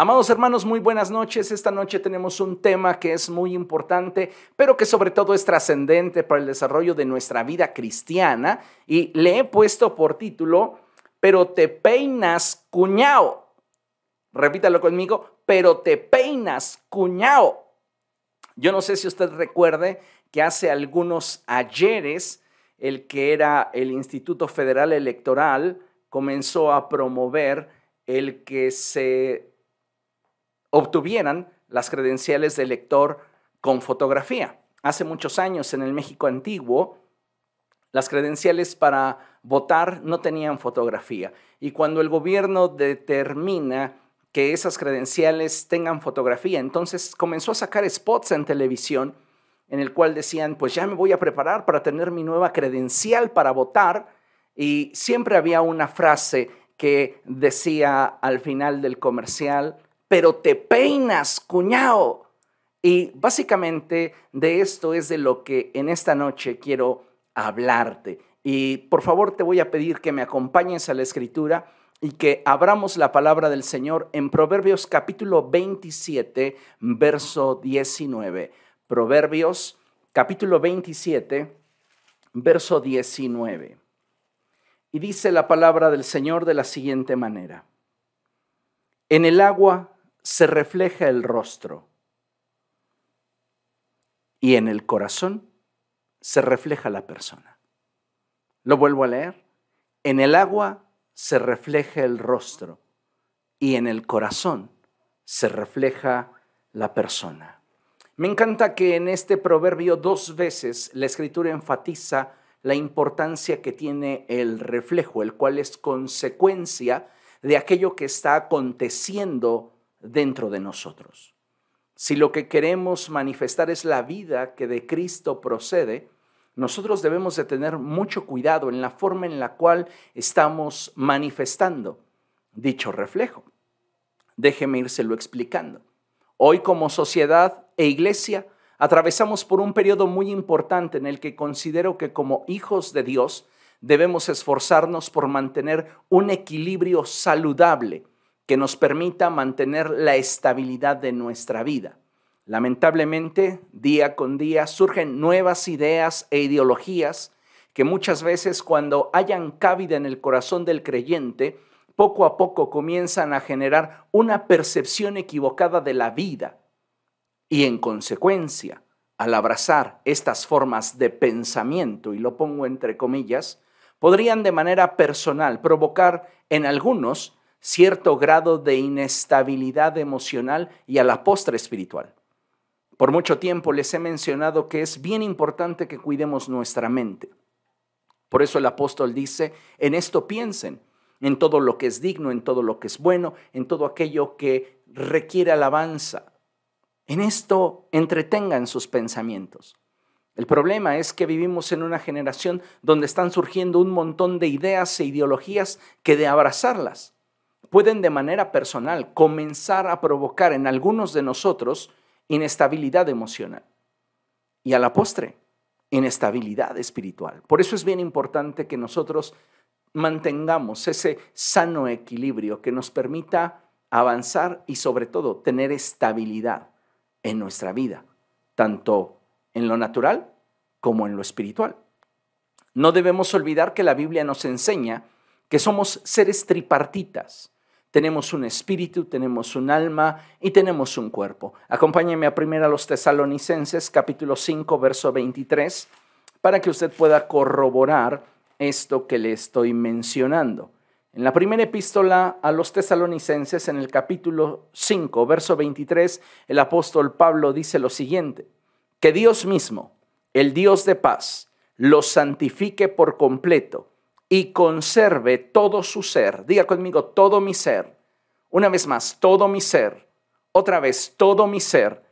Amados hermanos, muy buenas noches. Esta noche tenemos un tema que es muy importante, pero que sobre todo es trascendente para el desarrollo de nuestra vida cristiana y le he puesto por título, pero te peinas cuñao. Repítalo conmigo, pero te peinas cuñao. Yo no sé si usted recuerde que hace algunos ayeres el que era el Instituto Federal Electoral comenzó a promover el que se obtuvieran las credenciales de lector con fotografía. Hace muchos años en el México antiguo, las credenciales para votar no tenían fotografía. Y cuando el gobierno determina que esas credenciales tengan fotografía, entonces comenzó a sacar spots en televisión en el cual decían, pues ya me voy a preparar para tener mi nueva credencial para votar. Y siempre había una frase que decía al final del comercial, pero te peinas, cuñado. Y básicamente de esto es de lo que en esta noche quiero hablarte. Y por favor te voy a pedir que me acompañes a la escritura y que abramos la palabra del Señor en Proverbios capítulo 27, verso 19. Proverbios capítulo 27, verso 19. Y dice la palabra del Señor de la siguiente manera. En el agua se refleja el rostro y en el corazón se refleja la persona. Lo vuelvo a leer. En el agua se refleja el rostro y en el corazón se refleja la persona. Me encanta que en este proverbio dos veces la escritura enfatiza la importancia que tiene el reflejo, el cual es consecuencia de aquello que está aconteciendo dentro de nosotros. Si lo que queremos manifestar es la vida que de Cristo procede, nosotros debemos de tener mucho cuidado en la forma en la cual estamos manifestando dicho reflejo. Déjeme írselo explicando. Hoy como sociedad e iglesia atravesamos por un periodo muy importante en el que considero que como hijos de Dios debemos esforzarnos por mantener un equilibrio saludable que nos permita mantener la estabilidad de nuestra vida. Lamentablemente, día con día surgen nuevas ideas e ideologías que muchas veces cuando hayan cabida en el corazón del creyente, poco a poco comienzan a generar una percepción equivocada de la vida. Y en consecuencia, al abrazar estas formas de pensamiento, y lo pongo entre comillas, podrían de manera personal provocar en algunos cierto grado de inestabilidad emocional y a la postre espiritual. Por mucho tiempo les he mencionado que es bien importante que cuidemos nuestra mente. Por eso el apóstol dice, en esto piensen, en todo lo que es digno, en todo lo que es bueno, en todo aquello que requiere alabanza. En esto entretengan sus pensamientos. El problema es que vivimos en una generación donde están surgiendo un montón de ideas e ideologías que de abrazarlas pueden de manera personal comenzar a provocar en algunos de nosotros inestabilidad emocional y a la postre inestabilidad espiritual. Por eso es bien importante que nosotros mantengamos ese sano equilibrio que nos permita avanzar y sobre todo tener estabilidad en nuestra vida, tanto en lo natural como en lo espiritual. No debemos olvidar que la Biblia nos enseña que somos seres tripartitas, tenemos un espíritu, tenemos un alma y tenemos un cuerpo. Acompáñeme a primero a los tesalonicenses, capítulo 5, verso 23, para que usted pueda corroborar esto que le estoy mencionando. En la primera epístola a los tesalonicenses, en el capítulo 5, verso 23, el apóstol Pablo dice lo siguiente, que Dios mismo, el Dios de paz, los santifique por completo y conserve todo su ser. Diga conmigo, todo mi ser. Una vez más, todo mi ser. Otra vez, todo mi ser.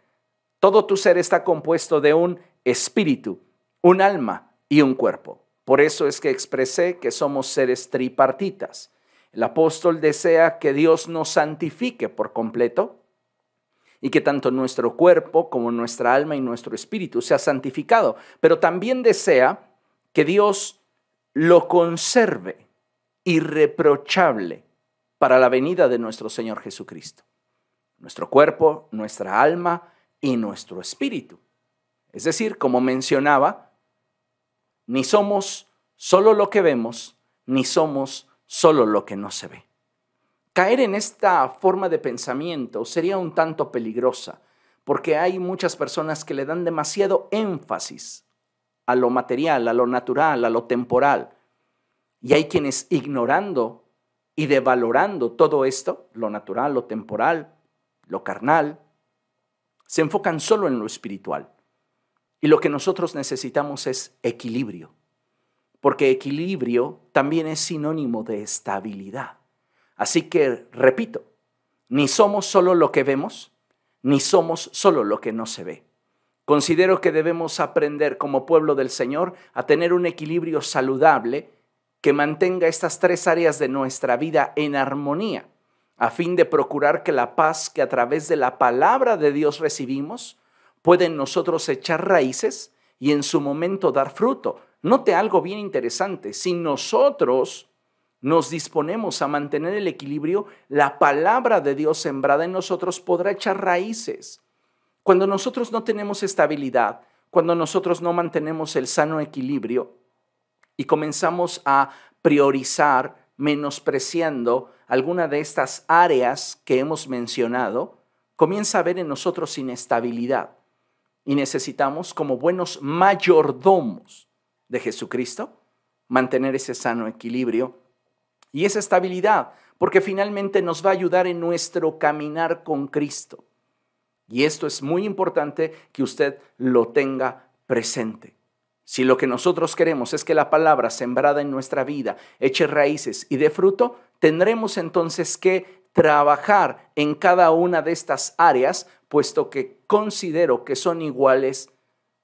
Todo tu ser está compuesto de un espíritu, un alma y un cuerpo. Por eso es que expresé que somos seres tripartitas. El apóstol desea que Dios nos santifique por completo y que tanto nuestro cuerpo como nuestra alma y nuestro espíritu sea santificado, pero también desea que Dios lo conserve irreprochable para la venida de nuestro Señor Jesucristo. nuestro cuerpo, nuestra alma y nuestro espíritu. Es decir, como mencionaba, ni somos solo lo que vemos, ni somos solo lo que no se ve. Caer en esta forma de pensamiento sería un tanto peligrosa, porque hay muchas personas que le dan demasiado énfasis a lo material, a lo natural, a lo temporal. Y hay quienes ignorando y devalorando todo esto, lo natural, lo temporal, lo carnal, se enfocan solo en lo espiritual. Y lo que nosotros necesitamos es equilibrio, porque equilibrio también es sinónimo de estabilidad. Así que, repito, ni somos solo lo que vemos, ni somos solo lo que no se ve. Considero que debemos aprender como pueblo del Señor a tener un equilibrio saludable que mantenga estas tres áreas de nuestra vida en armonía, a fin de procurar que la paz que a través de la palabra de Dios recibimos puede en nosotros echar raíces y en su momento dar fruto. Note algo bien interesante, si nosotros nos disponemos a mantener el equilibrio, la palabra de Dios sembrada en nosotros podrá echar raíces. Cuando nosotros no tenemos estabilidad, cuando nosotros no mantenemos el sano equilibrio y comenzamos a priorizar menospreciando alguna de estas áreas que hemos mencionado, comienza a haber en nosotros inestabilidad. Y necesitamos, como buenos mayordomos de Jesucristo, mantener ese sano equilibrio y esa estabilidad, porque finalmente nos va a ayudar en nuestro caminar con Cristo. Y esto es muy importante que usted lo tenga presente. Si lo que nosotros queremos es que la palabra sembrada en nuestra vida eche raíces y dé fruto, tendremos entonces que trabajar en cada una de estas áreas, puesto que considero que son iguales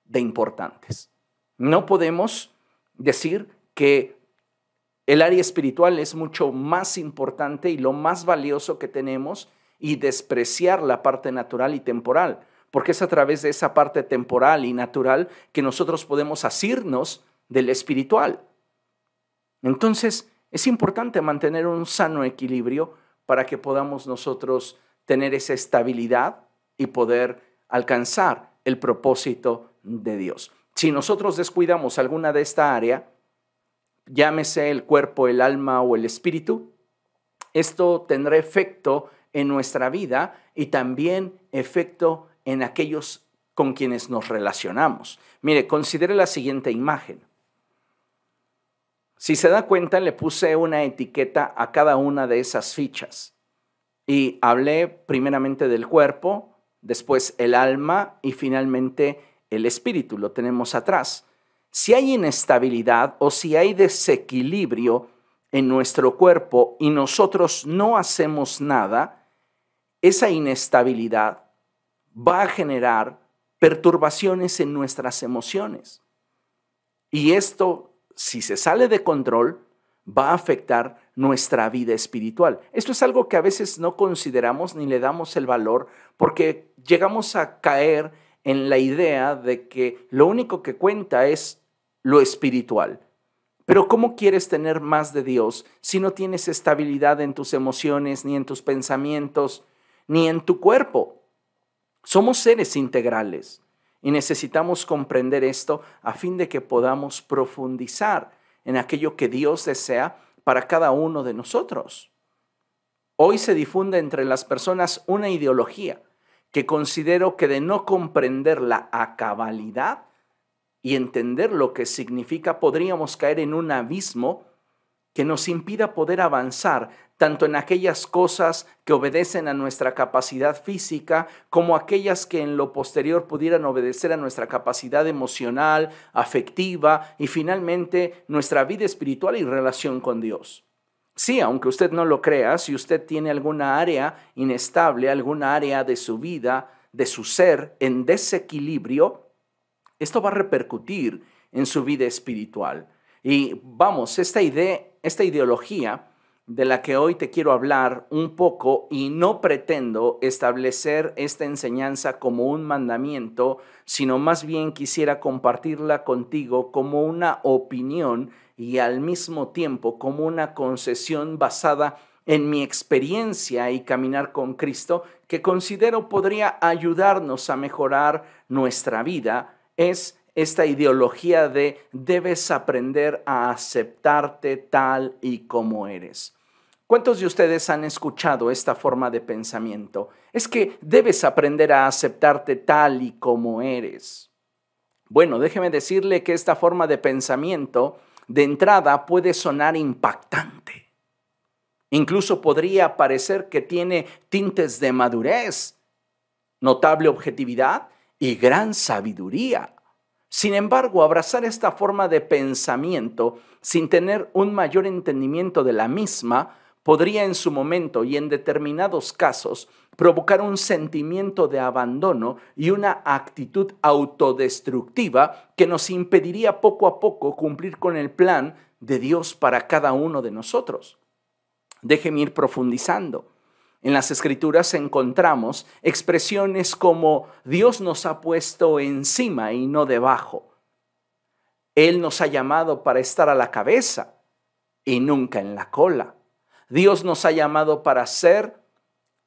de importantes. No podemos decir que el área espiritual es mucho más importante y lo más valioso que tenemos y despreciar la parte natural y temporal porque es a través de esa parte temporal y natural que nosotros podemos asirnos del espiritual. Entonces, es importante mantener un sano equilibrio para que podamos nosotros tener esa estabilidad y poder alcanzar el propósito de Dios. Si nosotros descuidamos alguna de esta área, llámese el cuerpo, el alma o el espíritu, esto tendrá efecto en nuestra vida y también efecto en aquellos con quienes nos relacionamos. Mire, considere la siguiente imagen. Si se da cuenta, le puse una etiqueta a cada una de esas fichas y hablé primeramente del cuerpo, después el alma y finalmente el espíritu, lo tenemos atrás. Si hay inestabilidad o si hay desequilibrio en nuestro cuerpo y nosotros no hacemos nada, esa inestabilidad va a generar perturbaciones en nuestras emociones. Y esto, si se sale de control, va a afectar nuestra vida espiritual. Esto es algo que a veces no consideramos ni le damos el valor porque llegamos a caer en la idea de que lo único que cuenta es lo espiritual. Pero ¿cómo quieres tener más de Dios si no tienes estabilidad en tus emociones, ni en tus pensamientos, ni en tu cuerpo? Somos seres integrales y necesitamos comprender esto a fin de que podamos profundizar en aquello que Dios desea para cada uno de nosotros. Hoy se difunde entre las personas una ideología que considero que de no comprenderla a cabalidad y entender lo que significa podríamos caer en un abismo que nos impida poder avanzar tanto en aquellas cosas que obedecen a nuestra capacidad física como aquellas que en lo posterior pudieran obedecer a nuestra capacidad emocional, afectiva y finalmente nuestra vida espiritual y relación con Dios. Sí, aunque usted no lo crea, si usted tiene alguna área inestable, alguna área de su vida, de su ser en desequilibrio, esto va a repercutir en su vida espiritual. Y vamos, esta idea, esta ideología de la que hoy te quiero hablar un poco y no pretendo establecer esta enseñanza como un mandamiento, sino más bien quisiera compartirla contigo como una opinión y al mismo tiempo como una concesión basada en mi experiencia y caminar con Cristo que considero podría ayudarnos a mejorar nuestra vida es esta ideología de debes aprender a aceptarte tal y como eres. ¿Cuántos de ustedes han escuchado esta forma de pensamiento? Es que debes aprender a aceptarte tal y como eres. Bueno, déjeme decirle que esta forma de pensamiento de entrada puede sonar impactante. Incluso podría parecer que tiene tintes de madurez, notable objetividad y gran sabiduría. Sin embargo, abrazar esta forma de pensamiento sin tener un mayor entendimiento de la misma podría en su momento y en determinados casos provocar un sentimiento de abandono y una actitud autodestructiva que nos impediría poco a poco cumplir con el plan de Dios para cada uno de nosotros. Déjeme ir profundizando. En las escrituras encontramos expresiones como Dios nos ha puesto encima y no debajo. Él nos ha llamado para estar a la cabeza y nunca en la cola. Dios nos ha llamado para ser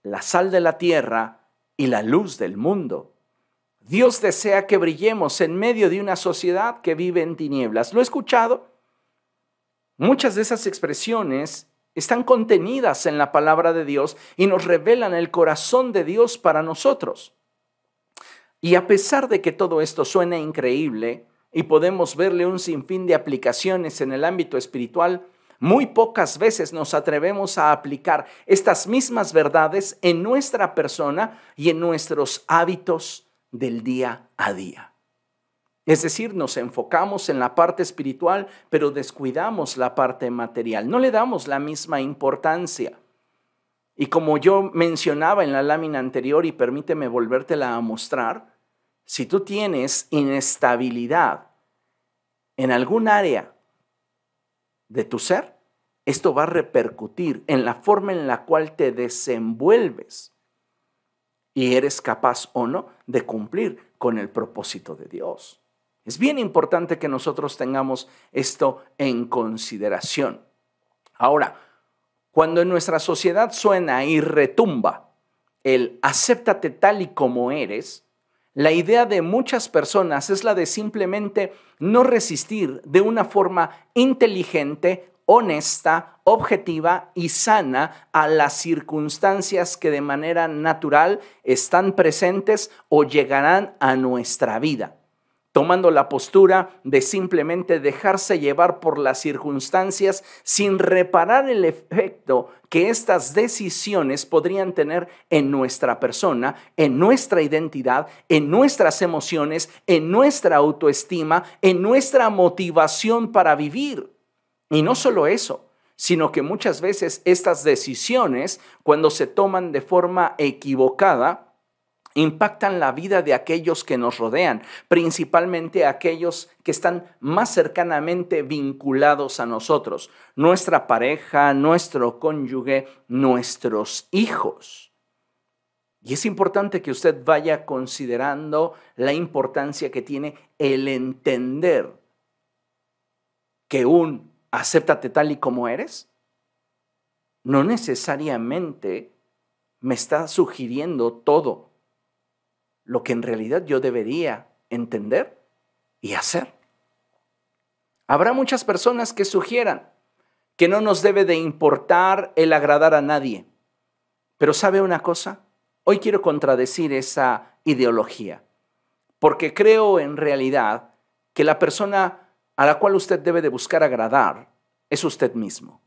la sal de la tierra y la luz del mundo. Dios desea que brillemos en medio de una sociedad que vive en tinieblas. ¿Lo he escuchado? Muchas de esas expresiones están contenidas en la palabra de Dios y nos revelan el corazón de Dios para nosotros. Y a pesar de que todo esto suena increíble y podemos verle un sinfín de aplicaciones en el ámbito espiritual, muy pocas veces nos atrevemos a aplicar estas mismas verdades en nuestra persona y en nuestros hábitos del día a día. Es decir, nos enfocamos en la parte espiritual, pero descuidamos la parte material. No le damos la misma importancia. Y como yo mencionaba en la lámina anterior, y permíteme volvértela a mostrar, si tú tienes inestabilidad en algún área de tu ser, esto va a repercutir en la forma en la cual te desenvuelves y eres capaz o no de cumplir con el propósito de Dios. Es bien importante que nosotros tengamos esto en consideración. Ahora, cuando en nuestra sociedad suena y retumba el acéptate tal y como eres, la idea de muchas personas es la de simplemente no resistir de una forma inteligente, honesta, objetiva y sana a las circunstancias que de manera natural están presentes o llegarán a nuestra vida tomando la postura de simplemente dejarse llevar por las circunstancias sin reparar el efecto que estas decisiones podrían tener en nuestra persona, en nuestra identidad, en nuestras emociones, en nuestra autoestima, en nuestra motivación para vivir. Y no solo eso, sino que muchas veces estas decisiones, cuando se toman de forma equivocada, impactan la vida de aquellos que nos rodean, principalmente aquellos que están más cercanamente vinculados a nosotros, nuestra pareja, nuestro cónyuge, nuestros hijos. Y es importante que usted vaya considerando la importancia que tiene el entender que un acéptate tal y como eres no necesariamente me está sugiriendo todo lo que en realidad yo debería entender y hacer. Habrá muchas personas que sugieran que no nos debe de importar el agradar a nadie. Pero ¿sabe una cosa? Hoy quiero contradecir esa ideología, porque creo en realidad que la persona a la cual usted debe de buscar agradar es usted mismo.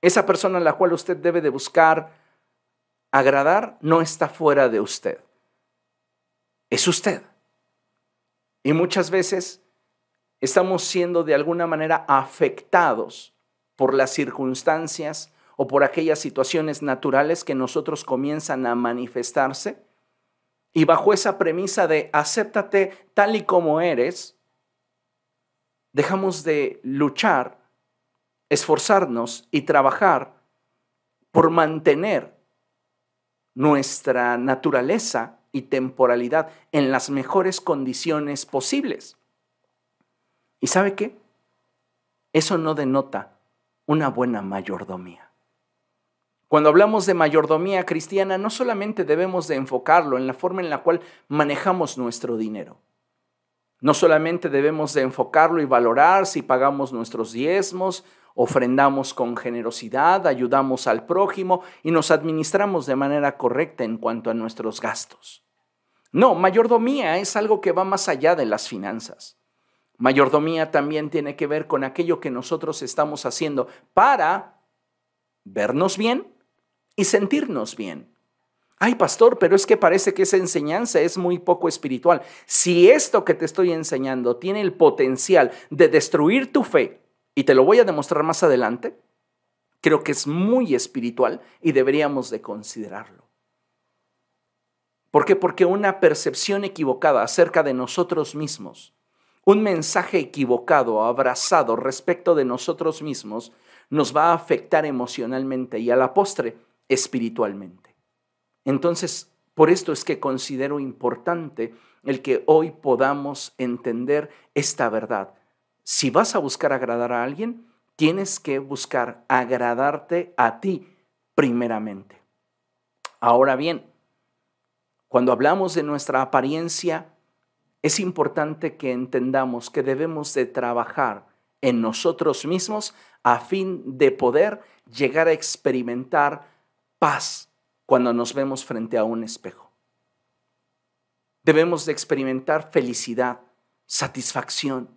Esa persona a la cual usted debe de buscar agradar no está fuera de usted es usted. Y muchas veces estamos siendo de alguna manera afectados por las circunstancias o por aquellas situaciones naturales que nosotros comienzan a manifestarse. Y bajo esa premisa de acéptate tal y como eres, dejamos de luchar, esforzarnos y trabajar por mantener nuestra naturaleza y temporalidad en las mejores condiciones posibles. ¿Y sabe qué? Eso no denota una buena mayordomía. Cuando hablamos de mayordomía cristiana, no solamente debemos de enfocarlo en la forma en la cual manejamos nuestro dinero. No solamente debemos de enfocarlo y valorar si pagamos nuestros diezmos, ofrendamos con generosidad, ayudamos al prójimo y nos administramos de manera correcta en cuanto a nuestros gastos. No, mayordomía es algo que va más allá de las finanzas. Mayordomía también tiene que ver con aquello que nosotros estamos haciendo para vernos bien y sentirnos bien. Ay, pastor, pero es que parece que esa enseñanza es muy poco espiritual. Si esto que te estoy enseñando tiene el potencial de destruir tu fe, y te lo voy a demostrar más adelante, creo que es muy espiritual y deberíamos de considerarlo. ¿Por qué? Porque una percepción equivocada acerca de nosotros mismos, un mensaje equivocado, abrazado respecto de nosotros mismos, nos va a afectar emocionalmente y a la postre espiritualmente. Entonces, por esto es que considero importante el que hoy podamos entender esta verdad. Si vas a buscar agradar a alguien, tienes que buscar agradarte a ti primeramente. Ahora bien, cuando hablamos de nuestra apariencia, es importante que entendamos que debemos de trabajar en nosotros mismos a fin de poder llegar a experimentar paz cuando nos vemos frente a un espejo. Debemos de experimentar felicidad, satisfacción.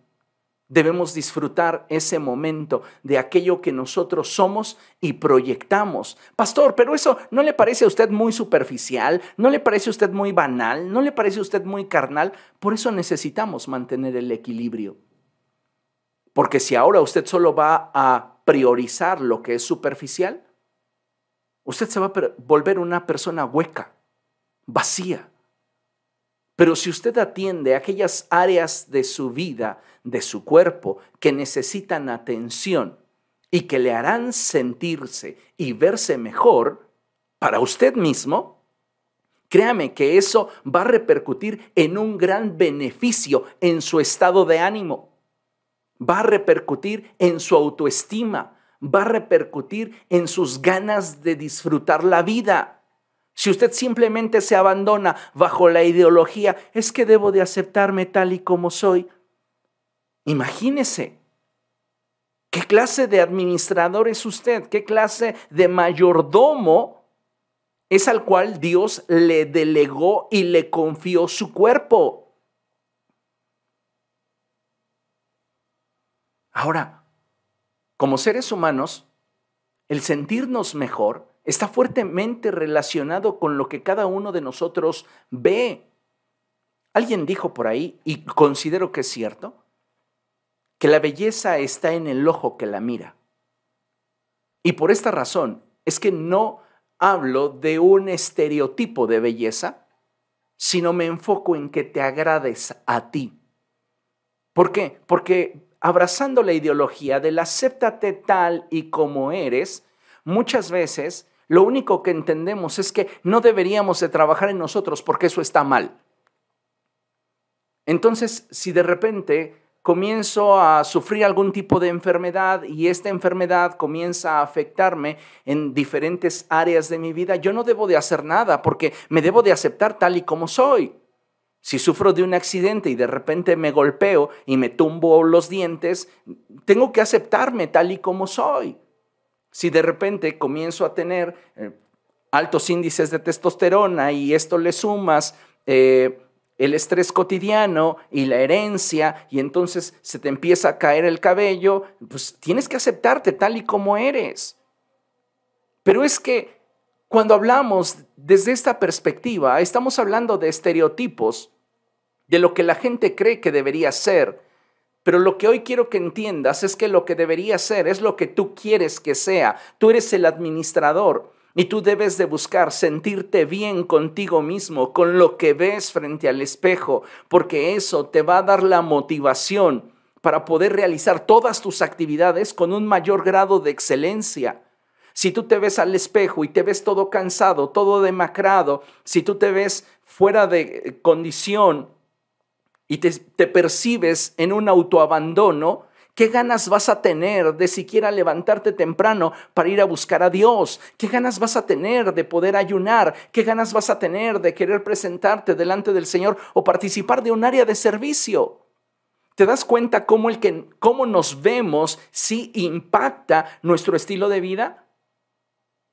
Debemos disfrutar ese momento de aquello que nosotros somos y proyectamos. Pastor, pero eso no le parece a usted muy superficial, no le parece a usted muy banal, no le parece a usted muy carnal. Por eso necesitamos mantener el equilibrio. Porque si ahora usted solo va a priorizar lo que es superficial, usted se va a volver una persona hueca, vacía. Pero si usted atiende aquellas áreas de su vida, de su cuerpo, que necesitan atención y que le harán sentirse y verse mejor para usted mismo, créame que eso va a repercutir en un gran beneficio en su estado de ánimo va a repercutir en su autoestima, va a repercutir en sus ganas de disfrutar la vida. Si usted simplemente se abandona bajo la ideología, es que debo de aceptarme tal y como soy, imagínese. ¿Qué clase de administrador es usted? ¿Qué clase de mayordomo es al cual Dios le delegó y le confió su cuerpo? Ahora, como seres humanos, el sentirnos mejor está fuertemente relacionado con lo que cada uno de nosotros ve. Alguien dijo por ahí, y considero que es cierto, que la belleza está en el ojo que la mira. Y por esta razón es que no hablo de un estereotipo de belleza, sino me enfoco en que te agrades a ti. ¿Por qué? Porque abrazando la ideología del acéptate tal y como eres, muchas veces lo único que entendemos es que no deberíamos de trabajar en nosotros porque eso está mal. Entonces, si de repente comienzo a sufrir algún tipo de enfermedad y esta enfermedad comienza a afectarme en diferentes áreas de mi vida, yo no debo de hacer nada porque me debo de aceptar tal y como soy. Si sufro de un accidente y de repente me golpeo y me tumbo los dientes, tengo que aceptarme tal y como soy. Si de repente comienzo a tener eh, altos índices de testosterona y esto le sumas eh, el estrés cotidiano y la herencia y entonces se te empieza a caer el cabello, pues tienes que aceptarte tal y como eres. Pero es que cuando hablamos desde esta perspectiva, estamos hablando de estereotipos de lo que la gente cree que debería ser. Pero lo que hoy quiero que entiendas es que lo que debería ser es lo que tú quieres que sea. Tú eres el administrador y tú debes de buscar sentirte bien contigo mismo, con lo que ves frente al espejo, porque eso te va a dar la motivación para poder realizar todas tus actividades con un mayor grado de excelencia. Si tú te ves al espejo y te ves todo cansado, todo demacrado, si tú te ves fuera de condición, y te, percibes en un autoabandono, ¿Qué ganas vas a tener de siquiera levantarte temprano para ir a buscar a Dios? ¿Qué ganas vas a tener de poder ayunar? ¿Qué ganas vas a tener de querer presentarte delante del Señor o participar de un área de servicio? ¿Te das cuenta cómo, el que, cómo nos vemos sí impacta nuestro estilo de vida?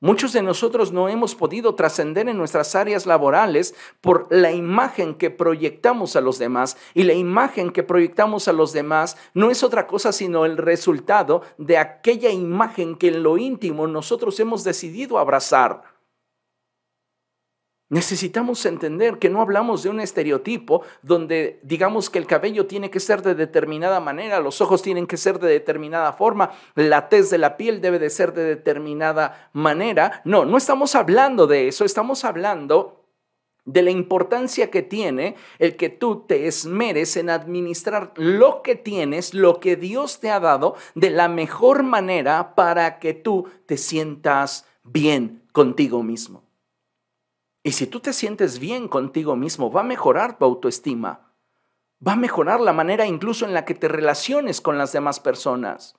Muchos de nosotros no hemos podido trascender en nuestras áreas laborales por la imagen que proyectamos a los demás. Y la imagen que proyectamos a los demás no es otra cosa sino el resultado de aquella imagen que en lo íntimo nosotros hemos decidido abrazar. Necesitamos entender que no hablamos de un estereotipo donde digamos que el cabello tiene que ser de determinada manera, los ojos tienen que ser de determinada forma, la tez de la piel debe de ser de determinada manera. No, no estamos hablando de eso, estamos hablando de la importancia que tiene el que tú te esmeres en administrar lo que tienes, lo que Dios te ha dado, de la mejor manera para que tú te sientas bien contigo mismo. Y si tú te sientes bien contigo mismo, va a mejorar tu autoestima. Va a mejorar la manera incluso en la que te relaciones con las demás personas.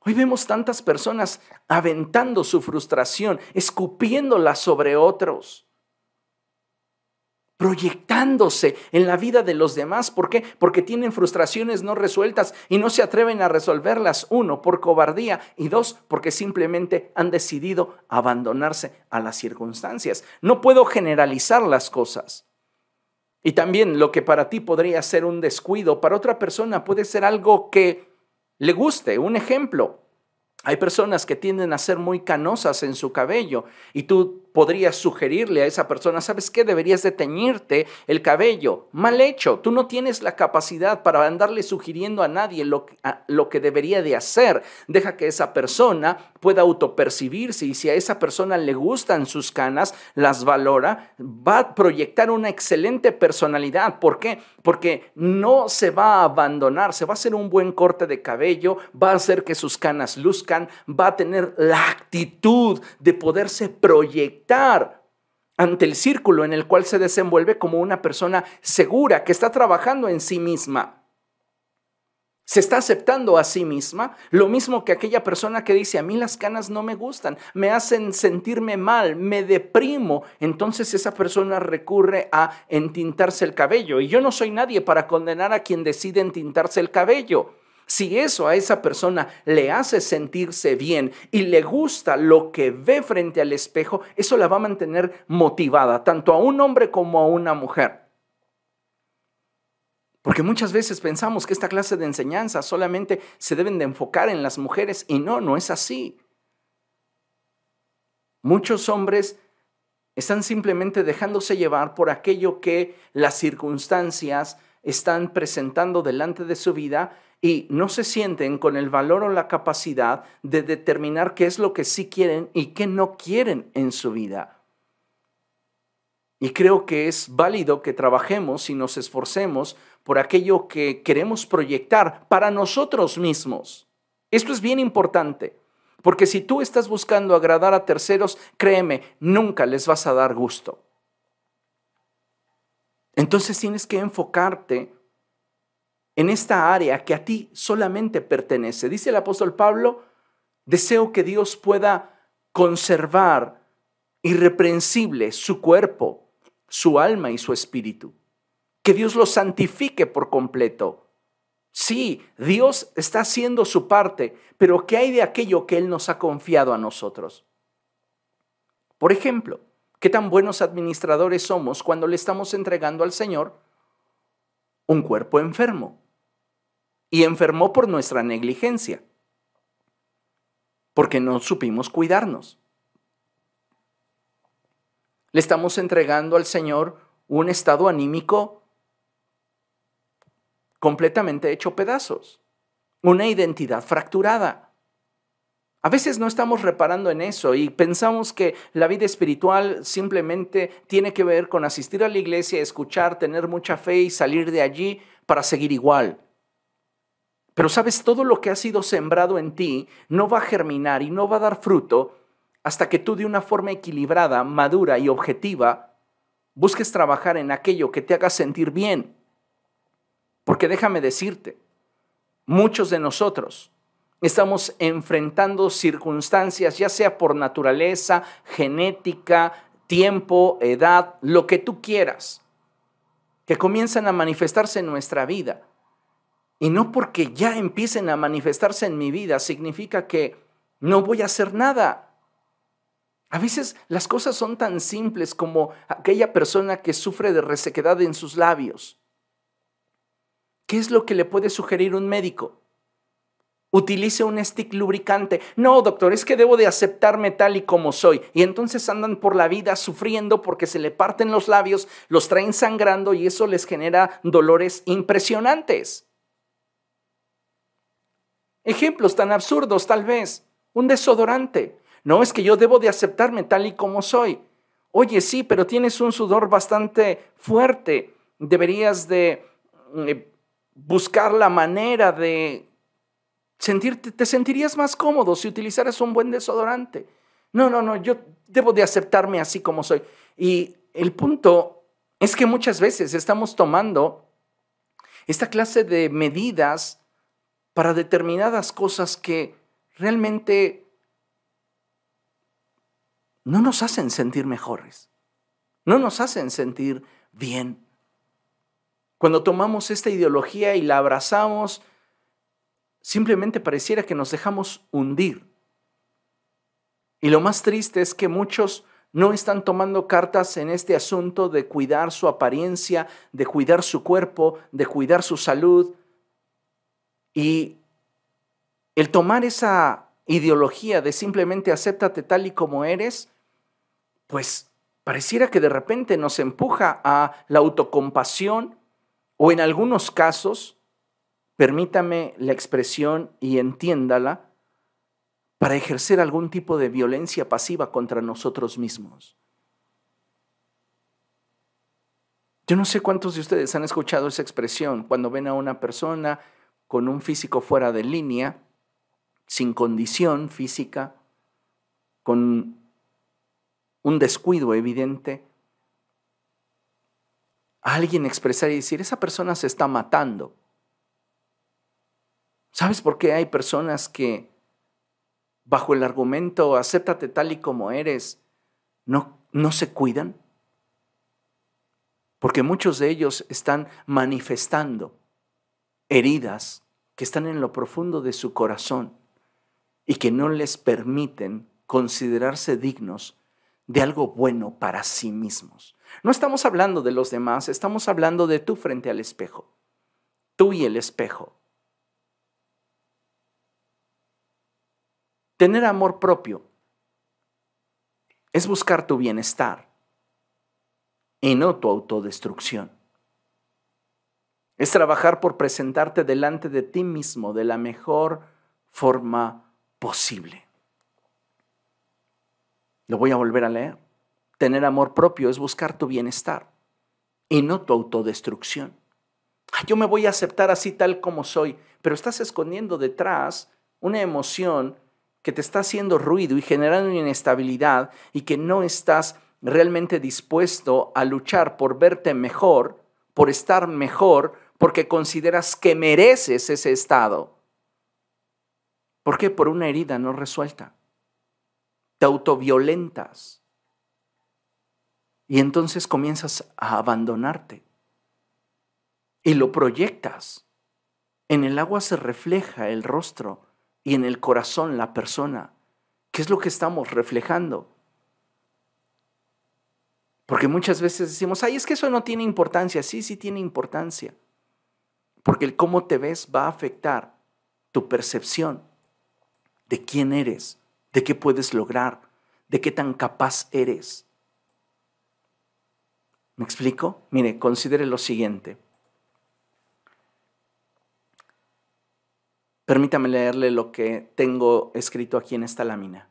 Hoy vemos tantas personas aventando su frustración, escupiéndola sobre otros proyectándose en la vida de los demás. ¿Por qué? Porque tienen frustraciones no resueltas y no se atreven a resolverlas. Uno, por cobardía y dos, porque simplemente han decidido abandonarse a las circunstancias. No puedo generalizar las cosas. Y también lo que para ti podría ser un descuido, para otra persona puede ser algo que le guste. Un ejemplo, hay personas que tienden a ser muy canosas en su cabello y tú podrías sugerirle a esa persona, ¿sabes qué? Deberías de teñirte el cabello. Mal hecho, tú no tienes la capacidad para andarle sugiriendo a nadie lo, que debería de hacer. Deja que esa persona pueda autopercibirse y si a esa persona le gustan sus canas, las valora, va a proyectar una excelente personalidad. ¿Por qué? Porque no se va a abandonar, se va a hacer un buen corte de cabello, va a hacer que sus canas luzcan, va a tener la actitud de poderse proyectar ante el círculo en el cual se desenvuelve como una persona segura que está trabajando en sí misma. Se está aceptando a sí misma, lo mismo que aquella persona que dice, a mí las canas no me gustan, me hacen sentirme mal, me deprimo. Entonces esa persona recurre a entintarse el cabello. Y yo no soy nadie para condenar a quien decide entintarse el cabello. Si eso a esa persona le hace sentirse bien y le gusta lo que ve frente al espejo, eso la va a mantener motivada, tanto a un hombre como a una mujer. Porque muchas veces pensamos que esta clase de enseñanzas solamente se deben de enfocar en las mujeres y no, no es así. Muchos hombres están simplemente dejándose llevar por aquello que las circunstancias están presentando delante de su vida y no se sienten con el valor o la capacidad de determinar qué es lo que sí quieren y qué no quieren en su vida. Y creo que es válido que trabajemos y nos esforcemos por aquello que queremos proyectar para nosotros mismos. Esto es bien importante, porque si tú estás buscando agradar a terceros, créeme, nunca les vas a dar gusto. Entonces tienes que enfocarte en esta área que a ti solamente pertenece. Dice el apóstol Pablo, deseo que Dios pueda conservar irreprensible su cuerpo, su alma y su espíritu. Que Dios lo santifique por completo. Sí, Dios está haciendo su parte, pero ¿qué hay de aquello que Él nos ha confiado a nosotros? Por ejemplo, ¿qué tan buenos administradores somos cuando le estamos entregando al Señor un cuerpo enfermo? y enfermó por nuestra negligencia, porque no supimos cuidarnos. Le estamos entregando al Señor un estado anímico completamente hecho pedazos, una identidad fracturada. A veces no estamos reparando en eso y pensamos que la vida espiritual simplemente tiene que ver con asistir a la iglesia, escuchar, tener mucha fe y salir de allí para seguir igual. Pero sabes, todo lo que ha sido sembrado en ti no va a germinar y no va a dar fruto hasta que tú de una forma equilibrada, madura y objetiva busques trabajar en aquello que te haga sentir bien. Porque déjame decirte, muchos de nosotros estamos enfrentando circunstancias, ya sea por naturaleza, genética, tiempo, edad, lo que tú quieras, que comienzan a manifestarse en nuestra vida. Y no porque ya empiecen a manifestarse en mi vida significa que no voy a hacer nada. A veces las cosas son tan simples como aquella persona que sufre de resequedad en sus labios. ¿Qué es lo que le puede sugerir un médico? Utilice un stick lubricante. No, doctor, es que debo de aceptarme tal y como soy. Y entonces andan por la vida sufriendo porque se le parten los labios, los traen sangrando y eso les genera dolores impresionantes. Ejemplos tan absurdos tal vez. Un desodorante. No es que yo debo de aceptarme tal y como soy. Oye, sí, pero tienes un sudor bastante fuerte. Deberías de eh, buscar la manera de te sentirías más cómodo si utilizaras un buen desodorante. No, no, no, yo debo de aceptarme así como soy. Y el punto es que muchas veces estamos tomando esta clase de medidas para determinadas cosas que realmente no nos hacen sentir mejores, no nos hacen sentir bien. Cuando tomamos esta ideología y la abrazamos, simplemente pareciera que nos dejamos hundir. Y lo más triste es que muchos no están tomando cartas en este asunto de cuidar su apariencia, de cuidar su cuerpo, de cuidar su salud. Y el tomar esa ideología de simplemente acéptate tal y como eres, pues pareciera que de repente nos empuja a la autocompasión o en algunos casos permítame la expresión y entiéndala, para ejercer algún tipo de violencia pasiva contra nosotros mismos. Yo no sé cuántos de ustedes han escuchado esa expresión cuando ven a una persona con un físico fuera de línea, sin condición física, con un descuido evidente, a alguien expresar y decir, esa persona se está matando. ¿Sabes por qué hay personas que bajo el argumento acéptate tal y como eres, no, no se cuidan? Porque muchos de ellos están manifestando heridas que están en lo profundo de su corazón y que no les permiten considerarse dignos de algo bueno para sí mismos. No estamos hablando de los demás, estamos hablando de tú frente al espejo, tú y el espejo. Tener amor propio es buscar tu bienestar y no tu autodestrucción. Es trabajar por presentarte delante de ti mismo de la mejor forma posible. Lo voy a volver a leer. Tener amor propio es buscar tu bienestar y no tu autodestrucción. yo me voy a aceptar así tal como soy, pero estás escondiendo detrás una emoción que te está haciendo ruido y generando inestabilidad y que no estás realmente dispuesto a luchar por verte mejor, por estar mejor, porque consideras que mereces ese estado. ¿Por qué? Por una herida no resuelta. Te autoviolentas. Y entonces comienzas a abandonarte. Y lo proyectas. En el agua se refleja el rostro y en el corazón la persona. ¿Qué es lo que estamos reflejando? Porque muchas veces decimos, ay, es que eso no tiene importancia. Sí, sí tiene importancia. Porque el cómo te ves va a afectar tu percepción de quién eres, de qué puedes lograr, de qué tan capaz eres. ¿Me explico? Mire, considere lo siguiente. Permítame leerle lo que tengo escrito aquí en esta lámina.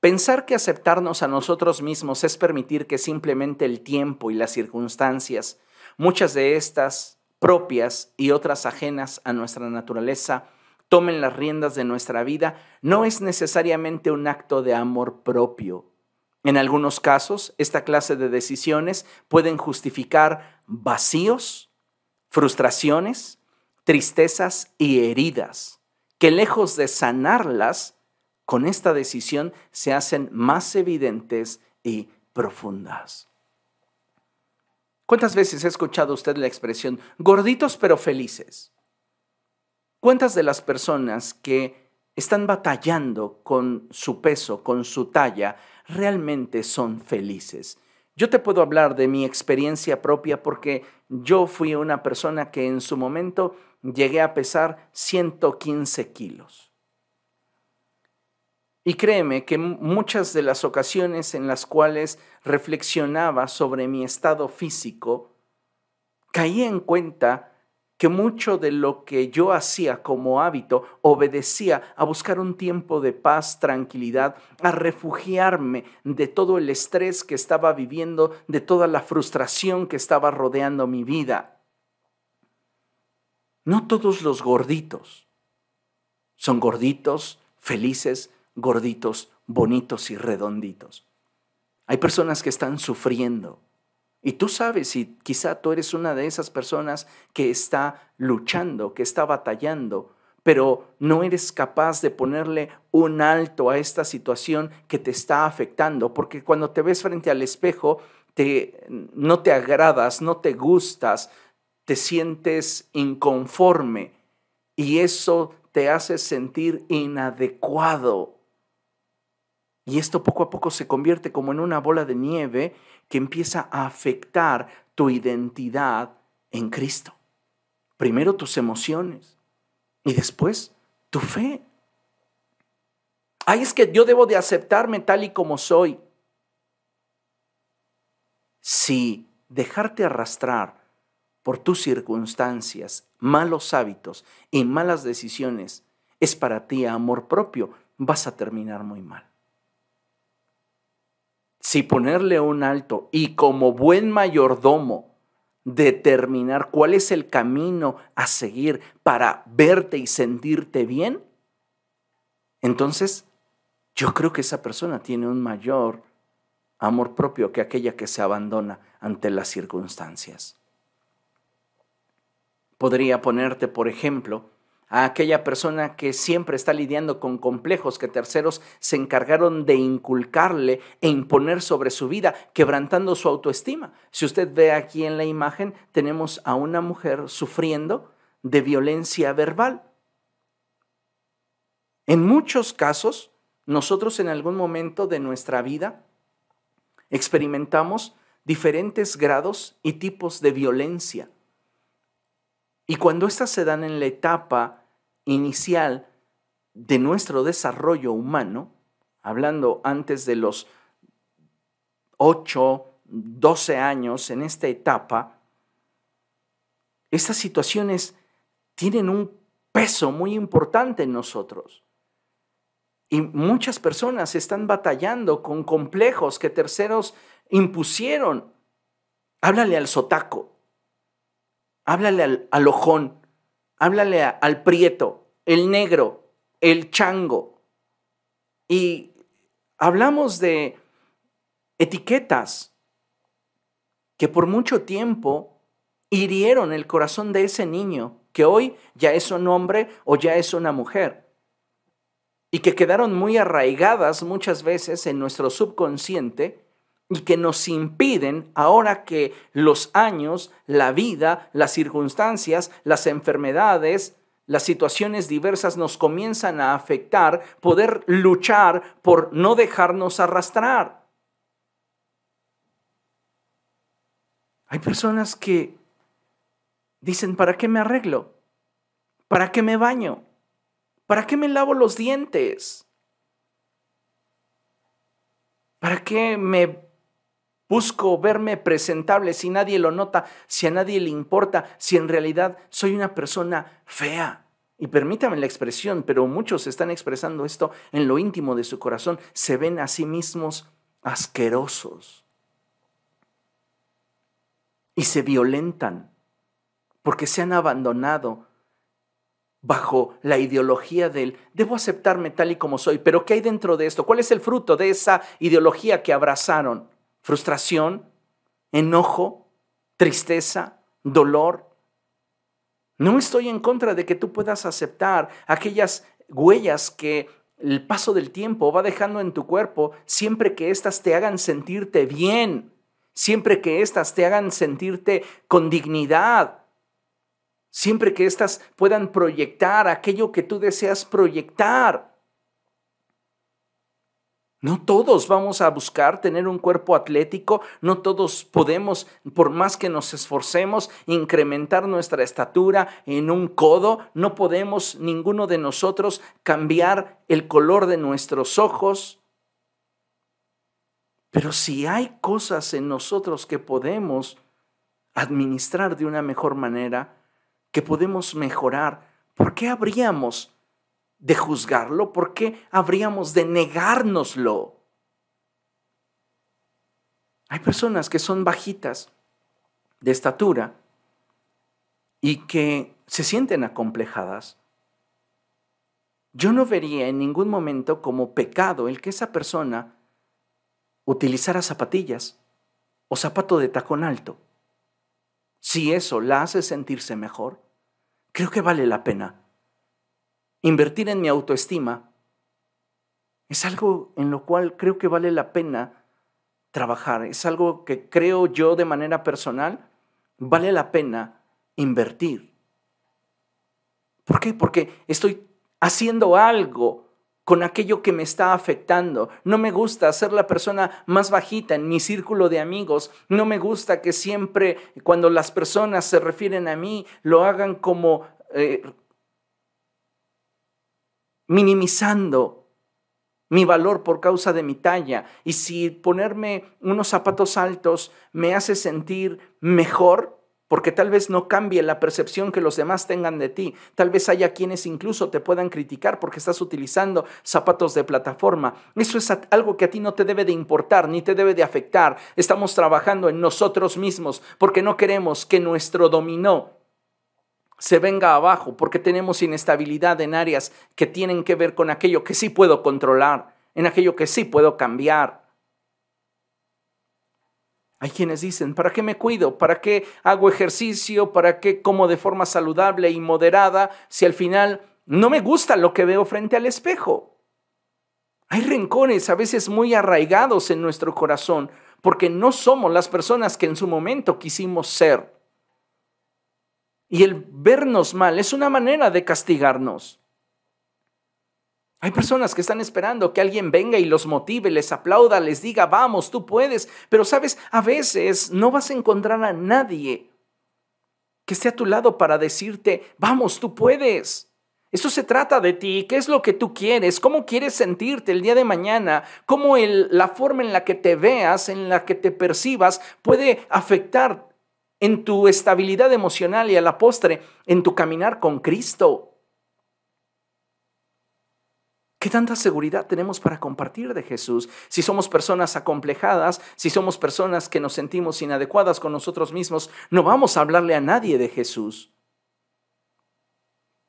Pensar que aceptarnos a nosotros mismos es permitir que simplemente el tiempo y las circunstancias, muchas de estas propias y otras ajenas a nuestra naturaleza, tomen las riendas de nuestra vida, no es necesariamente un acto de amor propio. En algunos casos, esta clase de decisiones pueden justificar vacíos, frustraciones, tristezas y heridas, que lejos de sanarlas, con esta decisión se hacen más evidentes y profundas. ¿Cuántas veces ha escuchado usted la expresión gorditos pero felices? ¿Cuántas de las personas que están batallando con su peso, con su talla, realmente son felices? Yo te puedo hablar de mi experiencia propia porque yo fui una persona que en su momento llegué a pesar 115 kilos. Y créeme que muchas de las ocasiones en las cuales reflexionaba sobre mi estado físico, caí en cuenta que mucho de lo que yo hacía como hábito obedecía a buscar un tiempo de paz, tranquilidad, a refugiarme de todo el estrés que estaba viviendo, de toda la frustración que estaba rodeando mi vida. No todos los gorditos son gorditos, felices, gorditos, bonitos y redonditos. Hay personas que están sufriendo. Y tú sabes, y quizá tú eres una de esas personas que está luchando, que está batallando, pero no eres capaz de ponerle un alto a esta situación que te está afectando, porque cuando te ves frente al espejo, te, no te agradas, no te gustas, te sientes inconforme y eso te hace sentir inadecuado y esto poco a poco se convierte como en una bola de nieve que empieza a afectar tu identidad en Cristo. Primero tus emociones y después tu fe. Ay, es que yo debo de aceptarme tal y como soy. Si dejarte arrastrar por tus circunstancias, malos hábitos y malas decisiones es para ti amor propio, vas a terminar muy mal si ponerle un alto y como buen mayordomo determinar cuál es el camino a seguir para verte y sentirte bien, entonces yo creo que esa persona tiene un mayor amor propio que aquella que se abandona ante las circunstancias. Podría ponerte, por ejemplo, a aquella persona que siempre está lidiando con complejos que terceros se encargaron de inculcarle e imponer sobre su vida, quebrantando su autoestima. Si usted ve aquí en la imagen, tenemos a una mujer sufriendo de violencia verbal. En muchos casos, nosotros en algún momento de nuestra vida experimentamos diferentes grados y tipos de violencia. Y cuando éstas se dan en la etapa inicial de nuestro desarrollo humano, hablando antes de los 8, 12 años en esta etapa, estas situaciones tienen un peso muy importante en nosotros. Y muchas personas están batallando con complejos que terceros impusieron. Háblale al sotaco, háblale al, al ojón, háblale al prieto, el negro, el chango. Y hablamos de etiquetas que por mucho tiempo hirieron el corazón de ese niño, que hoy ya es un hombre o ya es una mujer, y que quedaron muy arraigadas muchas veces en nuestro subconsciente y que nos impiden, ahora que los años, la vida, las circunstancias, las enfermedades, las situaciones diversas nos comienzan a afectar, poder luchar por no dejarnos arrastrar. Hay personas que dicen, ¿para qué me arreglo? ¿Para qué me baño? ¿Para qué me lavo los dientes? ¿Para qué me Busco verme presentable si nadie lo nota, si a nadie le importa, si en realidad soy una persona fea. Y permítame la expresión, pero muchos están expresando esto en lo íntimo de su corazón. Se ven a sí mismos asquerosos. Y se violentan porque se han abandonado bajo la ideología del debo aceptarme tal y como soy. Pero ¿qué hay dentro de esto? ¿Cuál es el fruto de esa ideología que abrazaron? Frustración, enojo, tristeza, dolor. No estoy en contra de que tú puedas aceptar aquellas huellas que el paso del tiempo va dejando en tu cuerpo siempre que éstas te hagan sentirte bien, siempre que éstas te hagan sentirte con dignidad, siempre que éstas puedan proyectar aquello que tú deseas proyectar. No todos vamos a buscar tener un cuerpo atlético, no todos podemos, por más que nos esforcemos, incrementar nuestra estatura en un codo, no podemos ninguno de nosotros cambiar el color de nuestros ojos. Pero si hay cosas en nosotros que podemos administrar de una mejor manera, que podemos mejorar, ¿por qué habríamos de juzgarlo? ¿Por qué habríamos de negárnoslo? Hay personas que son bajitas de estatura y que se sienten acomplejadas. Yo no vería en ningún momento como pecado el que esa persona utilizara zapatillas o zapato de tacón alto. Si eso la hace sentirse mejor, creo que vale la pena Invertir en mi autoestima es algo en lo cual creo que vale la pena trabajar. Es algo que creo yo de manera personal vale la pena invertir. ¿Por qué? Porque estoy haciendo algo con aquello que me está afectando. No me gusta ser la persona más bajita en mi círculo de amigos. No me gusta que siempre cuando las personas se refieren a mí lo hagan como eh, minimizando mi valor por causa de mi talla. Y si ponerme unos zapatos altos me hace sentir mejor, porque tal vez no cambie la percepción que los demás tengan de ti. Tal vez haya quienes incluso te puedan criticar porque estás utilizando zapatos de plataforma. Eso es algo que a ti no te debe de importar ni te debe de afectar. Estamos trabajando en nosotros mismos porque no queremos que nuestro dominó se venga abajo porque tenemos inestabilidad en áreas que tienen que ver con aquello que sí puedo controlar, en aquello que sí puedo cambiar. Hay quienes dicen, ¿para qué me cuido? ¿Para qué hago ejercicio? ¿Para qué como de forma saludable y moderada si al final no me gusta lo que veo frente al espejo? Hay rincones a veces muy arraigados en nuestro corazón porque no somos las personas que en su momento quisimos ser. Y el vernos mal es una manera de castigarnos. Hay personas que están esperando que alguien venga y los motive, les aplauda, les diga, vamos, tú puedes. Pero sabes, a veces no vas a encontrar a nadie que esté a tu lado para decirte, vamos, tú puedes. Eso se trata de ti, qué es lo que tú quieres, cómo quieres sentirte el día de mañana, cómo la forma en la que te veas, en la que te percibas, puede afectar en tu estabilidad emocional y a la postre en tu caminar con Cristo. ¿Qué tanta seguridad tenemos para compartir de Jesús? Si somos personas acomplejadas, si somos personas que nos sentimos inadecuadas con nosotros mismos, no vamos a hablarle a nadie de Jesús.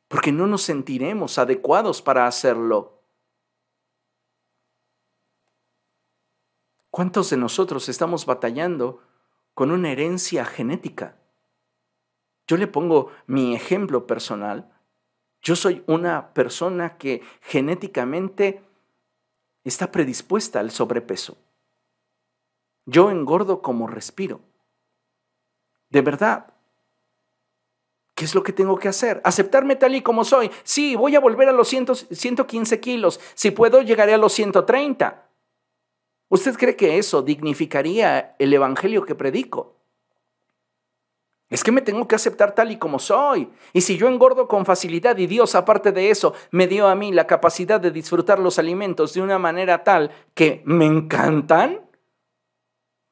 Porque no nos sentiremos adecuados para hacerlo. ¿Cuántos de nosotros estamos batallando con una herencia genética. Yo le pongo mi ejemplo personal. Yo soy una persona que genéticamente está predispuesta al sobrepeso. Yo engordo como respiro. De verdad. ¿Qué es lo que tengo que hacer? Aceptarme tal y como soy. Sí, voy a volver a los 115 kilos. Si puedo, llegaré a los 130. ¿Usted cree que eso dignificaría el evangelio que predico? Es que me tengo que aceptar tal y como soy. Y si yo engordo con facilidad y Dios, aparte de eso, me dio a mí la capacidad de disfrutar los alimentos de una manera tal que me encantan,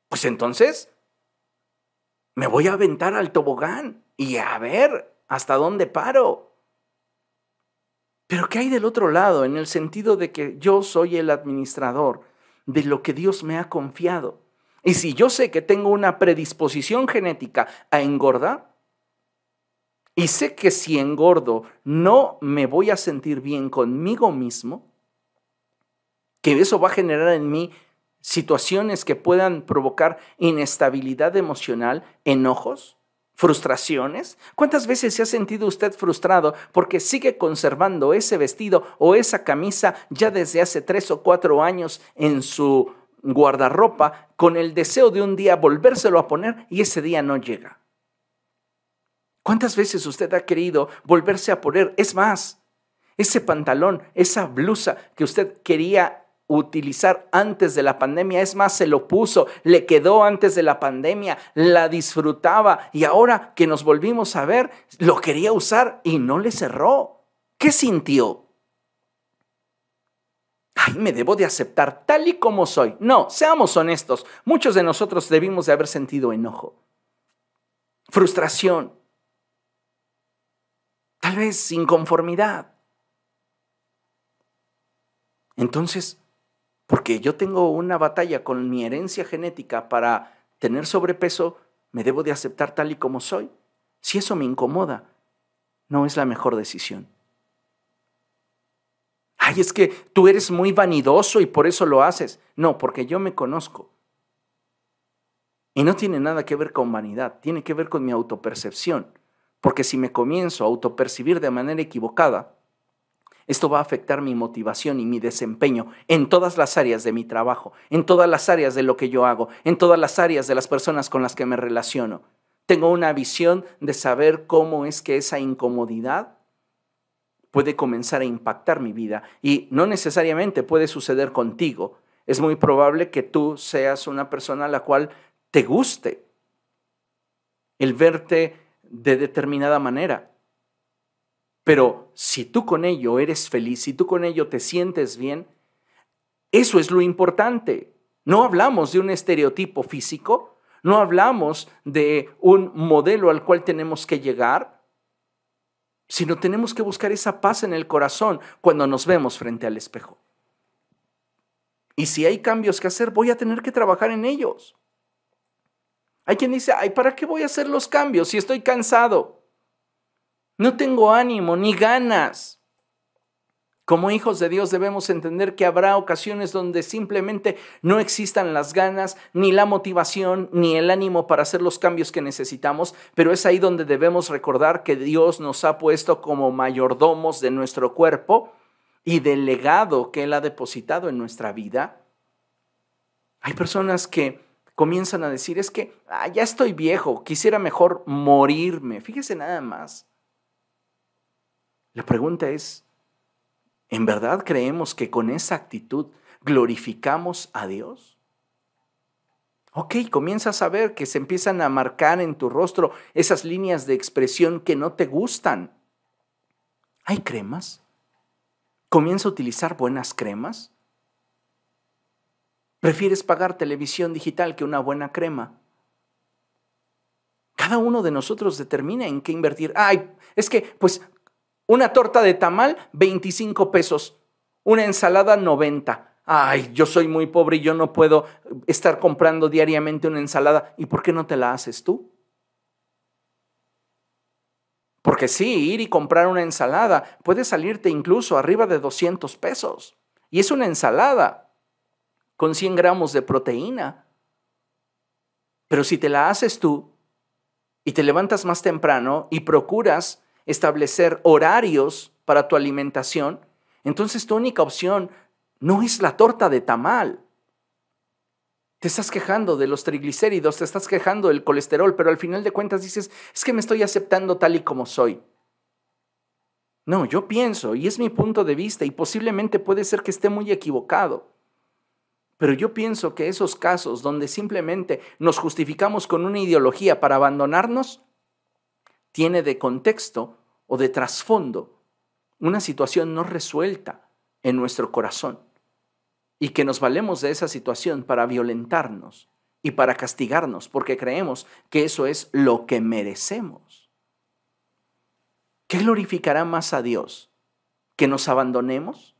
pues entonces me voy a aventar al tobogán y a ver hasta dónde paro. Pero ¿qué hay del otro lado en el sentido de que yo soy el administrador? De lo que Dios me ha confiado. Y si yo sé que tengo una predisposición genética a engordar, y sé que si engordo no me voy a sentir bien conmigo mismo, que eso va a generar en mí situaciones que puedan provocar inestabilidad emocional, enojos, frustraciones? ¿Cuántas veces se ha sentido usted frustrado porque sigue conservando ese vestido o esa camisa ya desde hace tres o cuatro años en su guardarropa con el deseo de un día volvérselo a poner y ese día no llega? ¿Cuántas veces usted ha querido volverse a poner? Es más, ese pantalón, esa blusa que usted quería utilizar antes de la pandemia, es más, se lo puso, le quedó antes de la pandemia, la disfrutaba y ahora que nos volvimos a ver, lo quería usar y no le cerró. ¿Qué sintió? Ay, me debo de aceptar tal y como soy. No, seamos honestos, muchos de nosotros debimos de haber sentido enojo, frustración, tal vez inconformidad. Entonces, porque yo tengo una batalla con mi herencia genética para tener sobrepeso, me debo de aceptar tal y como soy. Si eso me incomoda, no es la mejor decisión. Ay, es que tú eres muy vanidoso y por eso lo haces. No, porque yo me conozco. Y no tiene nada que ver con vanidad, tiene que ver con mi autopercepción. Porque si me comienzo a autopercibir de manera equivocada, esto va a afectar mi motivación y mi desempeño en todas las áreas de mi trabajo, en todas las áreas de lo que yo hago, en todas las áreas de las personas con las que me relaciono. Tengo una visión de saber cómo es que esa incomodidad puede comenzar a impactar mi vida y no necesariamente puede suceder contigo. Es muy probable que tú seas una persona a la cual te guste el verte de determinada manera. Pero si tú con ello eres feliz, si tú con ello te sientes bien, eso es lo importante. No hablamos de un estereotipo físico, no hablamos de un modelo al cual tenemos que llegar, sino tenemos que buscar esa paz en el corazón cuando nos vemos frente al espejo. Y si hay cambios que hacer, voy a tener que trabajar en ellos. Hay quien dice, ay, ¿para qué voy a hacer los cambios si estoy cansado? No tengo ánimo ni ganas. Como hijos de Dios debemos entender que habrá ocasiones donde simplemente no existan las ganas, ni la motivación, ni el ánimo para hacer los cambios que necesitamos, pero es ahí donde debemos recordar que Dios nos ha puesto como mayordomos de nuestro cuerpo y del legado que Él ha depositado en nuestra vida. Hay personas que comienzan a decir, es que ah, ya estoy viejo, quisiera mejor morirme. Fíjese nada más. La pregunta es, ¿en verdad creemos que con esa actitud glorificamos a Dios? Ok, comienzas a ver que se empiezan a marcar en tu rostro esas líneas de expresión que no te gustan. ¿Hay cremas? ¿Comienza a utilizar buenas cremas? ¿Prefieres pagar televisión digital que una buena crema? Cada uno de nosotros determina en qué invertir. Ay, es que, pues, una torta de tamal, 25 pesos. Una ensalada, 90. Ay, yo soy muy pobre y yo no puedo estar comprando diariamente una ensalada. ¿Y por qué no te la haces tú? Porque sí, ir y comprar una ensalada puede salirte incluso arriba de 200 pesos. Y es una ensalada con 100 gramos de proteína. Pero si te la haces tú y te levantas más temprano y procuras establecer horarios para tu alimentación, entonces tu única opción no es la torta de tamal. Te estás quejando de los triglicéridos, te estás quejando del colesterol, pero al final de cuentas dices, es que me estoy aceptando tal y como soy. No, yo pienso, y es mi punto de vista, y posiblemente puede ser que esté muy equivocado, pero yo pienso que esos casos donde simplemente nos justificamos con una ideología para abandonarnos, tiene de contexto o de trasfondo una situación no resuelta en nuestro corazón y que nos valemos de esa situación para violentarnos y para castigarnos porque creemos que eso es lo que merecemos. ¿Qué glorificará más a Dios? ¿Que nos abandonemos?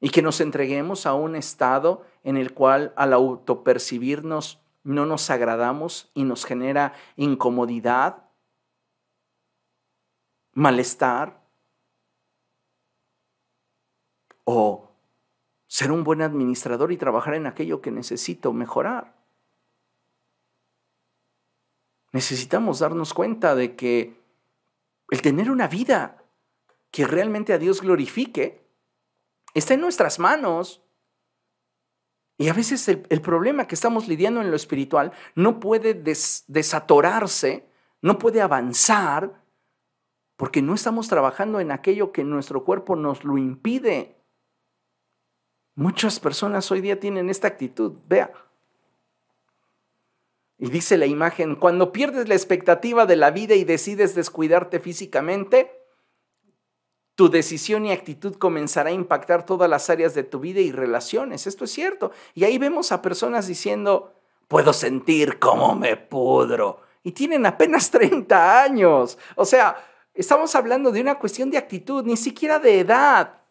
¿Y que nos entreguemos a un estado en el cual al autopercibirnos no nos agradamos y nos genera incomodidad malestar o ser un buen administrador y trabajar en aquello que necesito mejorar. necesitamos darnos cuenta de que el tener una vida que realmente a Dios glorifique está en nuestras manos. Y a veces el, problema que estamos lidiando en lo espiritual no puede desatorarse, no puede avanzar, porque no estamos trabajando en aquello que nuestro cuerpo nos lo impide. Muchas personas hoy día tienen esta actitud. Vea, y dice la imagen, cuando pierdes la expectativa de la vida y decides descuidarte físicamente, tu decisión y actitud comenzará a impactar todas las áreas de tu vida y relaciones. Esto es cierto. Y ahí vemos a personas diciendo, puedo sentir cómo me pudro. Y tienen apenas 30 años. O sea, estamos hablando de una cuestión de actitud, ni siquiera de edad.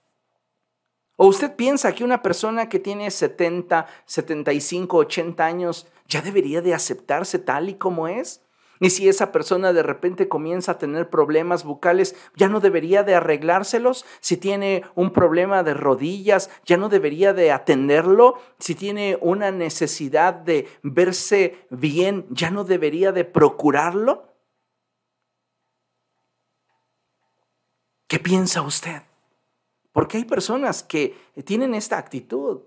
¿O usted piensa que una persona que tiene 70, 75, 80 años ya debería de aceptarse tal y como es? Y si esa persona de repente comienza a tener problemas bucales, ya no debería de arreglárselos. Si tiene un problema de rodillas, ya no debería de atenderlo. Si tiene una necesidad de verse bien, ya no debería de procurarlo. ¿Qué piensa usted? Porque hay personas que tienen esta actitud.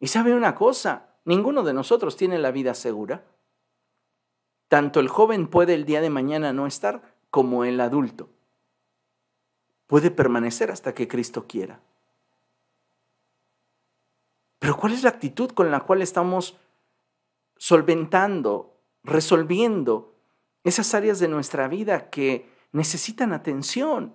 Y sabe una cosa, ninguno de nosotros tiene la vida segura. Tanto el joven puede el día de mañana no estar como el adulto. Puede permanecer hasta que Cristo quiera. Pero ¿cuál es la actitud con la cual estamos solventando, resolviendo esas áreas de nuestra vida que necesitan atención?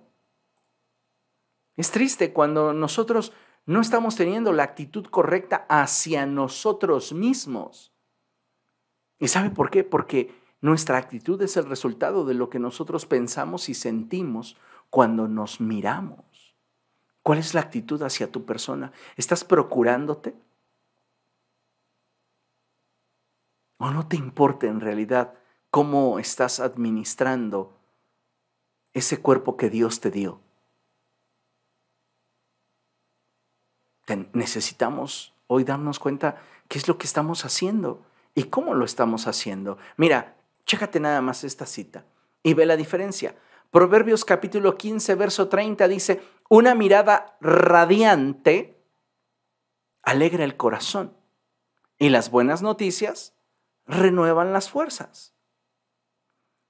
Es triste cuando nosotros no estamos teniendo la actitud correcta hacia nosotros mismos. ¿Y sabe por qué? Porque nuestra actitud es el resultado de lo que nosotros pensamos y sentimos cuando nos miramos. ¿Cuál es la actitud hacia tu persona? ¿Estás procurándote? ¿O no te importa en realidad cómo estás administrando ese cuerpo que Dios te dio? necesitamos hoy darnos cuenta qué es lo que estamos haciendo y cómo lo estamos haciendo. Mira, chécate nada más esta cita y ve la diferencia. Proverbios capítulo 15, verso 30 dice, una mirada radiante alegra el corazón y las buenas noticias renuevan las fuerzas.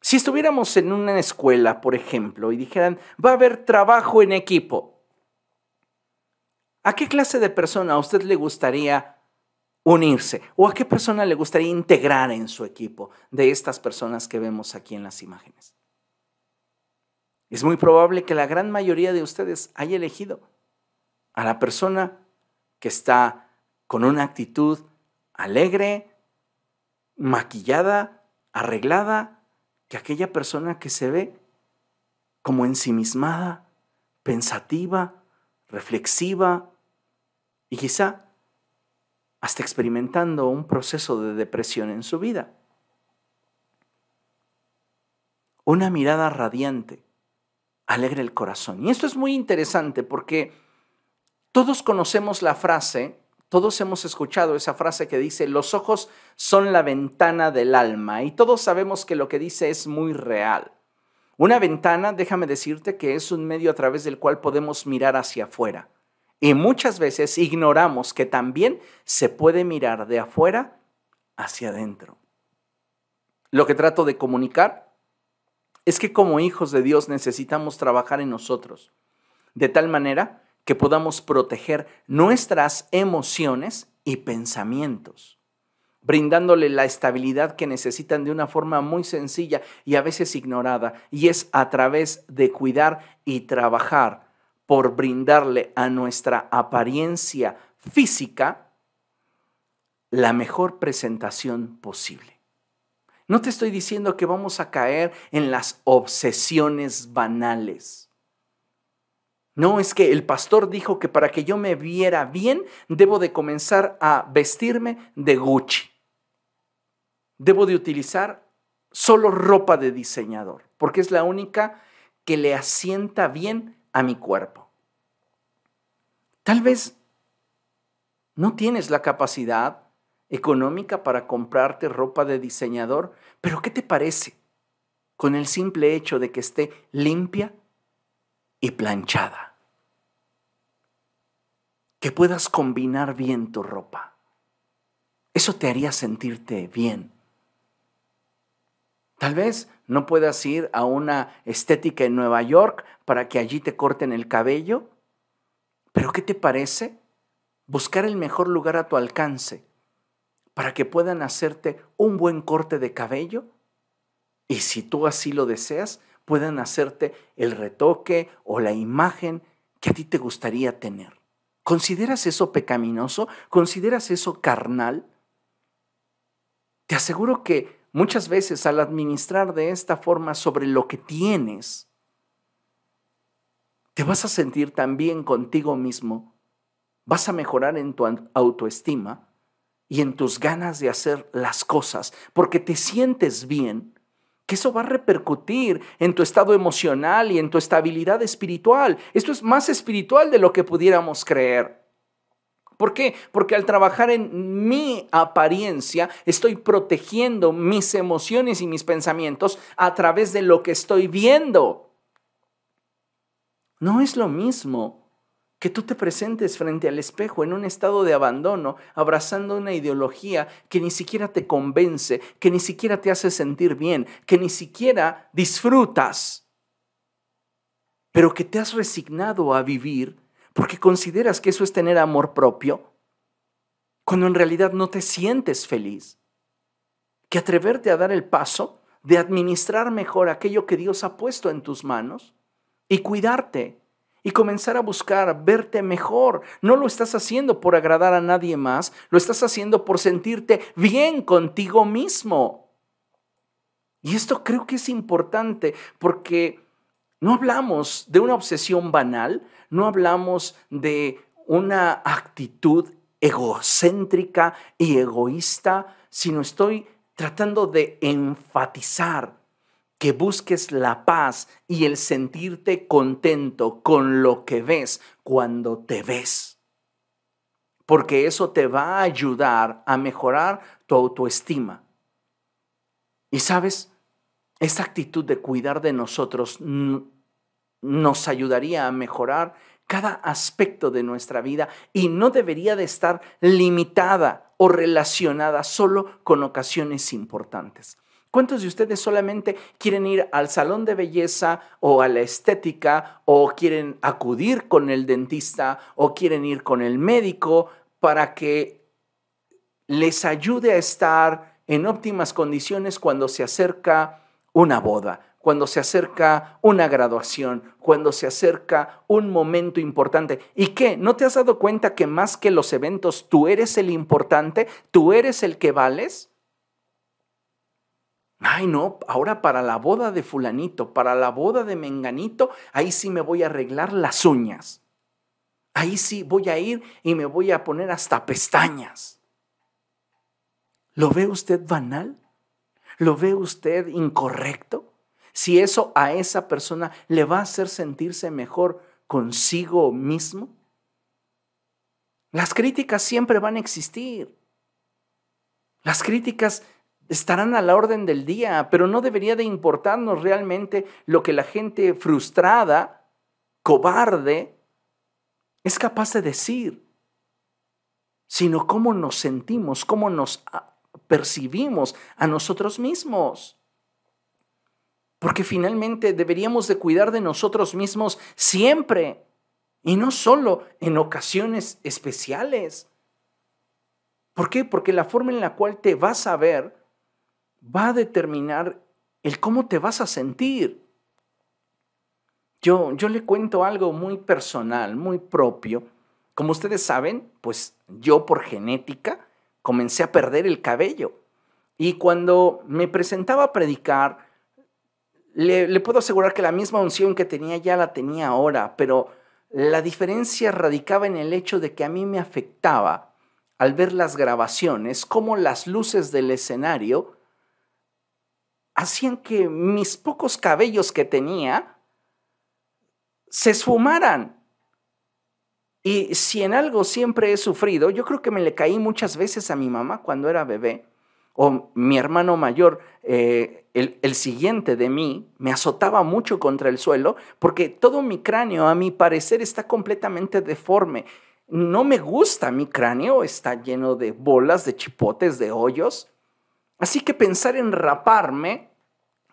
Si estuviéramos en una escuela, por ejemplo, y dijeran, va a haber trabajo en equipo, ¿A qué clase de persona a usted le gustaría unirse? ¿O a qué persona le gustaría integrar en su equipo de estas personas que vemos aquí en las imágenes? Es muy probable que la gran mayoría de ustedes haya elegido a la persona que está con una actitud alegre, maquillada, arreglada, que aquella persona que se ve como ensimismada, pensativa, reflexiva, y quizá hasta experimentando un proceso de depresión en su vida. Una mirada radiante alegra el corazón. Y esto es muy interesante porque todos conocemos la frase, todos hemos escuchado esa frase que dice, los ojos son la ventana del alma, y todos sabemos que lo que dice es muy real. Una ventana, déjame decirte que es un medio a través del cual podemos mirar hacia afuera. Y muchas veces ignoramos que también se puede mirar de afuera hacia adentro. Lo que trato de comunicar es que como hijos de Dios necesitamos trabajar en nosotros, de tal manera que podamos proteger nuestras emociones y pensamientos, brindándole la estabilidad que necesitan de una forma muy sencilla y a veces ignorada, y es a través de cuidar y trabajar por brindarle a nuestra apariencia física la mejor presentación posible. No te estoy diciendo que vamos a caer en las obsesiones banales. No es que el pastor dijo que para que yo me viera bien, debo de comenzar a vestirme de Gucci. Debo de utilizar solo ropa de diseñador, porque es la única que le asienta bien a mi cuerpo. Tal vez no tienes la capacidad económica para comprarte ropa de diseñador, pero ¿qué te parece con el simple hecho de que esté limpia y planchada? Que puedas combinar bien tu ropa. Eso te haría sentirte bien. Tal vez no puedas ir a una estética en Nueva York para que allí te corten el cabello, pero ¿qué te parece? Buscar el mejor lugar a tu alcance para que puedan hacerte un buen corte de cabello y si tú así lo deseas, puedan hacerte el retoque o la imagen que a ti te gustaría tener. ¿Consideras eso pecaminoso? ¿Consideras eso carnal? Te aseguro que muchas veces al administrar de esta forma sobre lo que tienes, te vas a sentir tan bien contigo mismo, vas a mejorar en tu autoestima y en tus ganas de hacer las cosas, porque te sientes bien, que eso va a repercutir en tu estado emocional y en tu estabilidad espiritual. Esto es más espiritual de lo que pudiéramos creer. ¿Por qué? Porque al trabajar en mi apariencia estoy protegiendo mis emociones y mis pensamientos a través de lo que estoy viendo. No es lo mismo que tú te presentes frente al espejo en un estado de abandono, abrazando una ideología que ni siquiera te convence, que ni siquiera te hace sentir bien, que ni siquiera disfrutas, pero que te has resignado a vivir porque consideras que eso es tener amor propio, cuando en realidad no te sientes feliz. Que atreverte a dar el paso de administrar mejor aquello que Dios ha puesto en tus manos y cuidarte y comenzar a buscar verte mejor. No lo estás haciendo por agradar a nadie más, lo estás haciendo por sentirte bien contigo mismo. Y esto creo que es importante porque no hablamos de una obsesión banal, no hablamos de una actitud egocéntrica y egoísta, sino estoy tratando de enfatizar que busques la paz y el sentirte contento con lo que ves cuando te ves. Porque eso te va a ayudar a mejorar tu autoestima. Y sabes, esa actitud de cuidar de nosotros nos ayudaría a mejorar cada aspecto de nuestra vida y no debería de estar limitada o relacionada solo con ocasiones importantes. ¿Cuántos de ustedes solamente quieren ir al salón de belleza o a la estética o quieren acudir con el dentista o quieren ir con el médico para que les ayude a estar en óptimas condiciones cuando se acerca una boda, cuando se acerca una graduación, cuando se acerca un momento importante. ¿Y qué? ¿No te has dado cuenta que más que los eventos, tú eres el importante? ¿Tú eres el que vales? Ay, no, ahora para la boda de fulanito, para la boda de menganito, ahí sí me voy a arreglar las uñas. Ahí sí voy a ir y me voy a poner hasta pestañas. ¿Lo ve usted banal? ¿Lo ve usted incorrecto? Si eso a esa persona le va a hacer sentirse mejor consigo mismo. Las críticas siempre van a existir. Las críticas estarán a la orden del día, pero no debería de importarnos realmente lo que la gente frustrada, cobarde, es capaz de decir, sino cómo nos sentimos, cómo nos percibimos a nosotros mismos. Porque finalmente deberíamos de cuidar de nosotros mismos siempre y no solo en ocasiones especiales. ¿Por qué? Porque la forma en la cual te vas a ver va a determinar el cómo te vas a sentir. Yo, yo le cuento algo muy personal, muy propio. Como ustedes saben, pues yo por genética comencé a perder el cabello. Y cuando me presentaba a predicar, le, le, puedo asegurar que la misma unción que tenía ya la tenía ahora, pero la diferencia radicaba en el hecho de que a mí me afectaba al ver las grabaciones, cómo las luces del escenario hacían que mis pocos cabellos que tenía se esfumaran. Y si en algo siempre he sufrido, yo creo que me le caí muchas veces a mi mamá cuando era bebé, o mi hermano mayor, eh, el, el, siguiente de mí, me azotaba mucho contra el suelo, porque todo mi cráneo, a mi parecer, está completamente deforme. No me gusta mi cráneo, está lleno de bolas, de chipotes, de hoyos. Así que pensar en raparme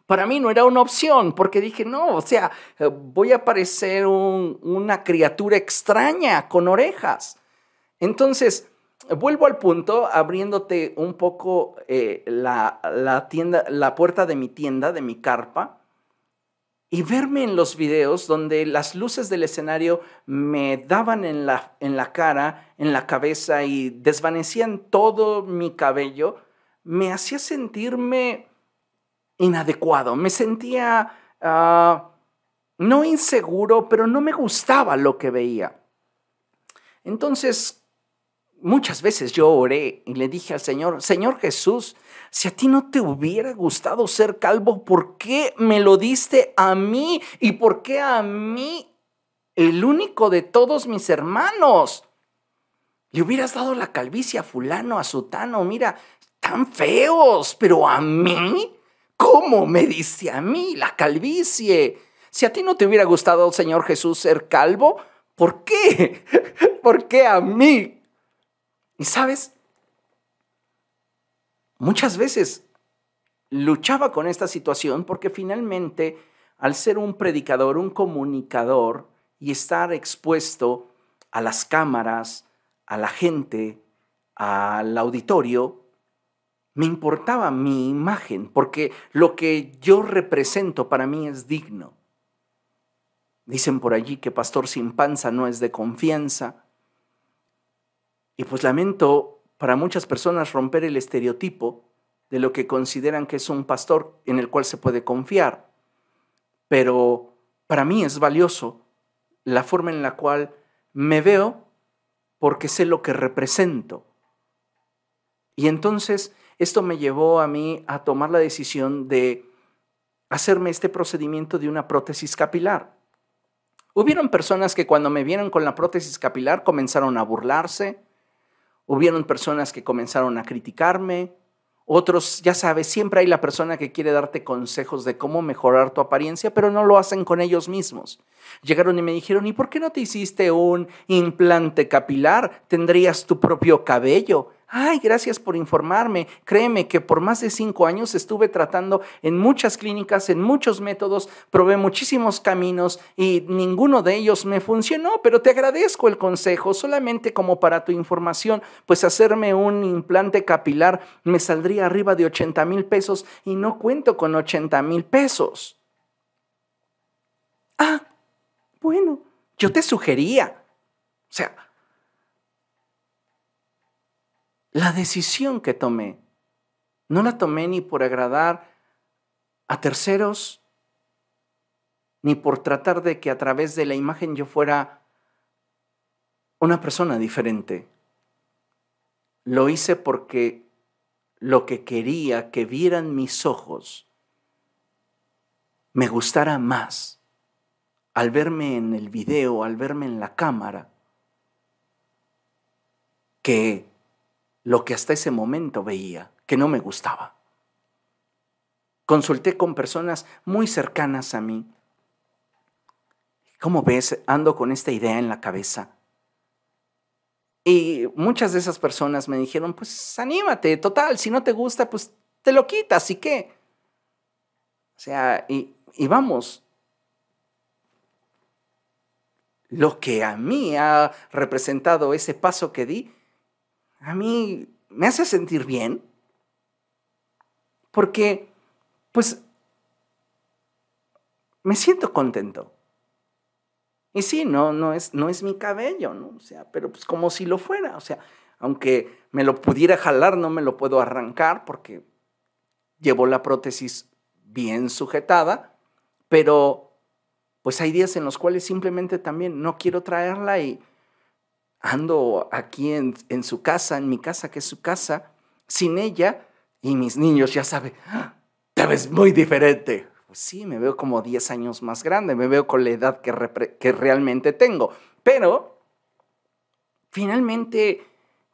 para mí no era una opción, porque dije, no, o sea, eh, voy a parecer una criatura extraña con orejas. Entonces, vuelvo al punto, abriéndote un poco eh, la, la, tienda, la puerta de mi tienda, de mi carpa, y verme en los videos donde las luces del escenario me daban en la, en la cara, en la cabeza y desvanecían todo mi cabello, me hacía sentirme inadecuado, me sentía ah, no inseguro, pero no me gustaba lo que veía. Entonces, muchas veces yo oré y le dije al Señor, Señor Jesús, si a ti no te hubiera gustado ser calvo, ¿por qué me lo diste a mí? ¿Y por qué a mí, el único de todos mis hermanos? Le hubieras dado la calvicie a fulano, a sutano, mira, tan feos, pero a mí ¿Cómo me dice a mí la calvicie? Si a ti no te hubiera gustado, Señor Jesús, ser calvo, ¿por qué? ¿Por qué a mí? Y sabes, muchas veces luchaba con esta situación porque finalmente, al ser un predicador, un comunicador y estar expuesto a las cámaras, a la gente, al auditorio, me importaba mi imagen, porque lo que yo represento para mí es digno. Dicen por allí que pastor sin panza no es de confianza. Y pues lamento para muchas personas romper el estereotipo de lo que consideran que es un pastor en el cual se puede confiar. Pero para mí es valioso la forma en la cual me veo porque sé lo que represento. Y entonces esto me llevó a mí a tomar la decisión de hacerme este procedimiento de una prótesis capilar. Hubieron personas que cuando me vieron con la prótesis capilar comenzaron a burlarse, hubieron personas que comenzaron a criticarme, otros, ya sabes, siempre hay la persona que quiere darte consejos de cómo mejorar tu apariencia, pero no lo hacen con ellos mismos. Llegaron y me dijeron, ¿y por qué no te hiciste un implante capilar? Tendrías tu propio cabello. Ay, gracias por informarme. Créeme que por más de cinco años estuve tratando en muchas clínicas, en muchos métodos, probé muchísimos caminos y ninguno de ellos me funcionó, pero te agradezco el consejo, solamente como para tu información, pues hacerme un implante capilar me saldría arriba de 80 mil pesos y no cuento con 80 mil pesos. Ah, bueno, yo te sugería. O sea, la decisión que tomé, no la tomé ni por agradar a terceros, ni por tratar de que a través de la imagen yo fuera una persona diferente. Lo hice porque lo que quería que vieran mis ojos me gustara más al verme en el video, al verme en la cámara, que lo que hasta ese momento veía, que no me gustaba. Consulté con personas muy cercanas a mí. ¿Cómo ves? Ando con esta idea en la cabeza. Y muchas de esas personas me dijeron, pues anímate, total, si no te gusta, pues te lo quitas, ¿y qué? O sea, y, y vamos, lo que a mí ha representado ese paso que di a mí me hace sentir bien porque, pues, me siento contento. Y sí, no, no, es, no es mi cabello, ¿no? O sea, pero pues como si lo fuera, o sea, aunque me lo pudiera jalar, no me lo puedo arrancar porque llevo la prótesis bien sujetada, pero pues hay días en los cuales simplemente también no quiero traerla y ando aquí en, su casa, en mi casa, que es su casa, sin ella, y mis niños ya saben, te ves muy diferente. Pues sí, me veo como 10 años más grande, me veo con la edad que, que realmente tengo. Pero finalmente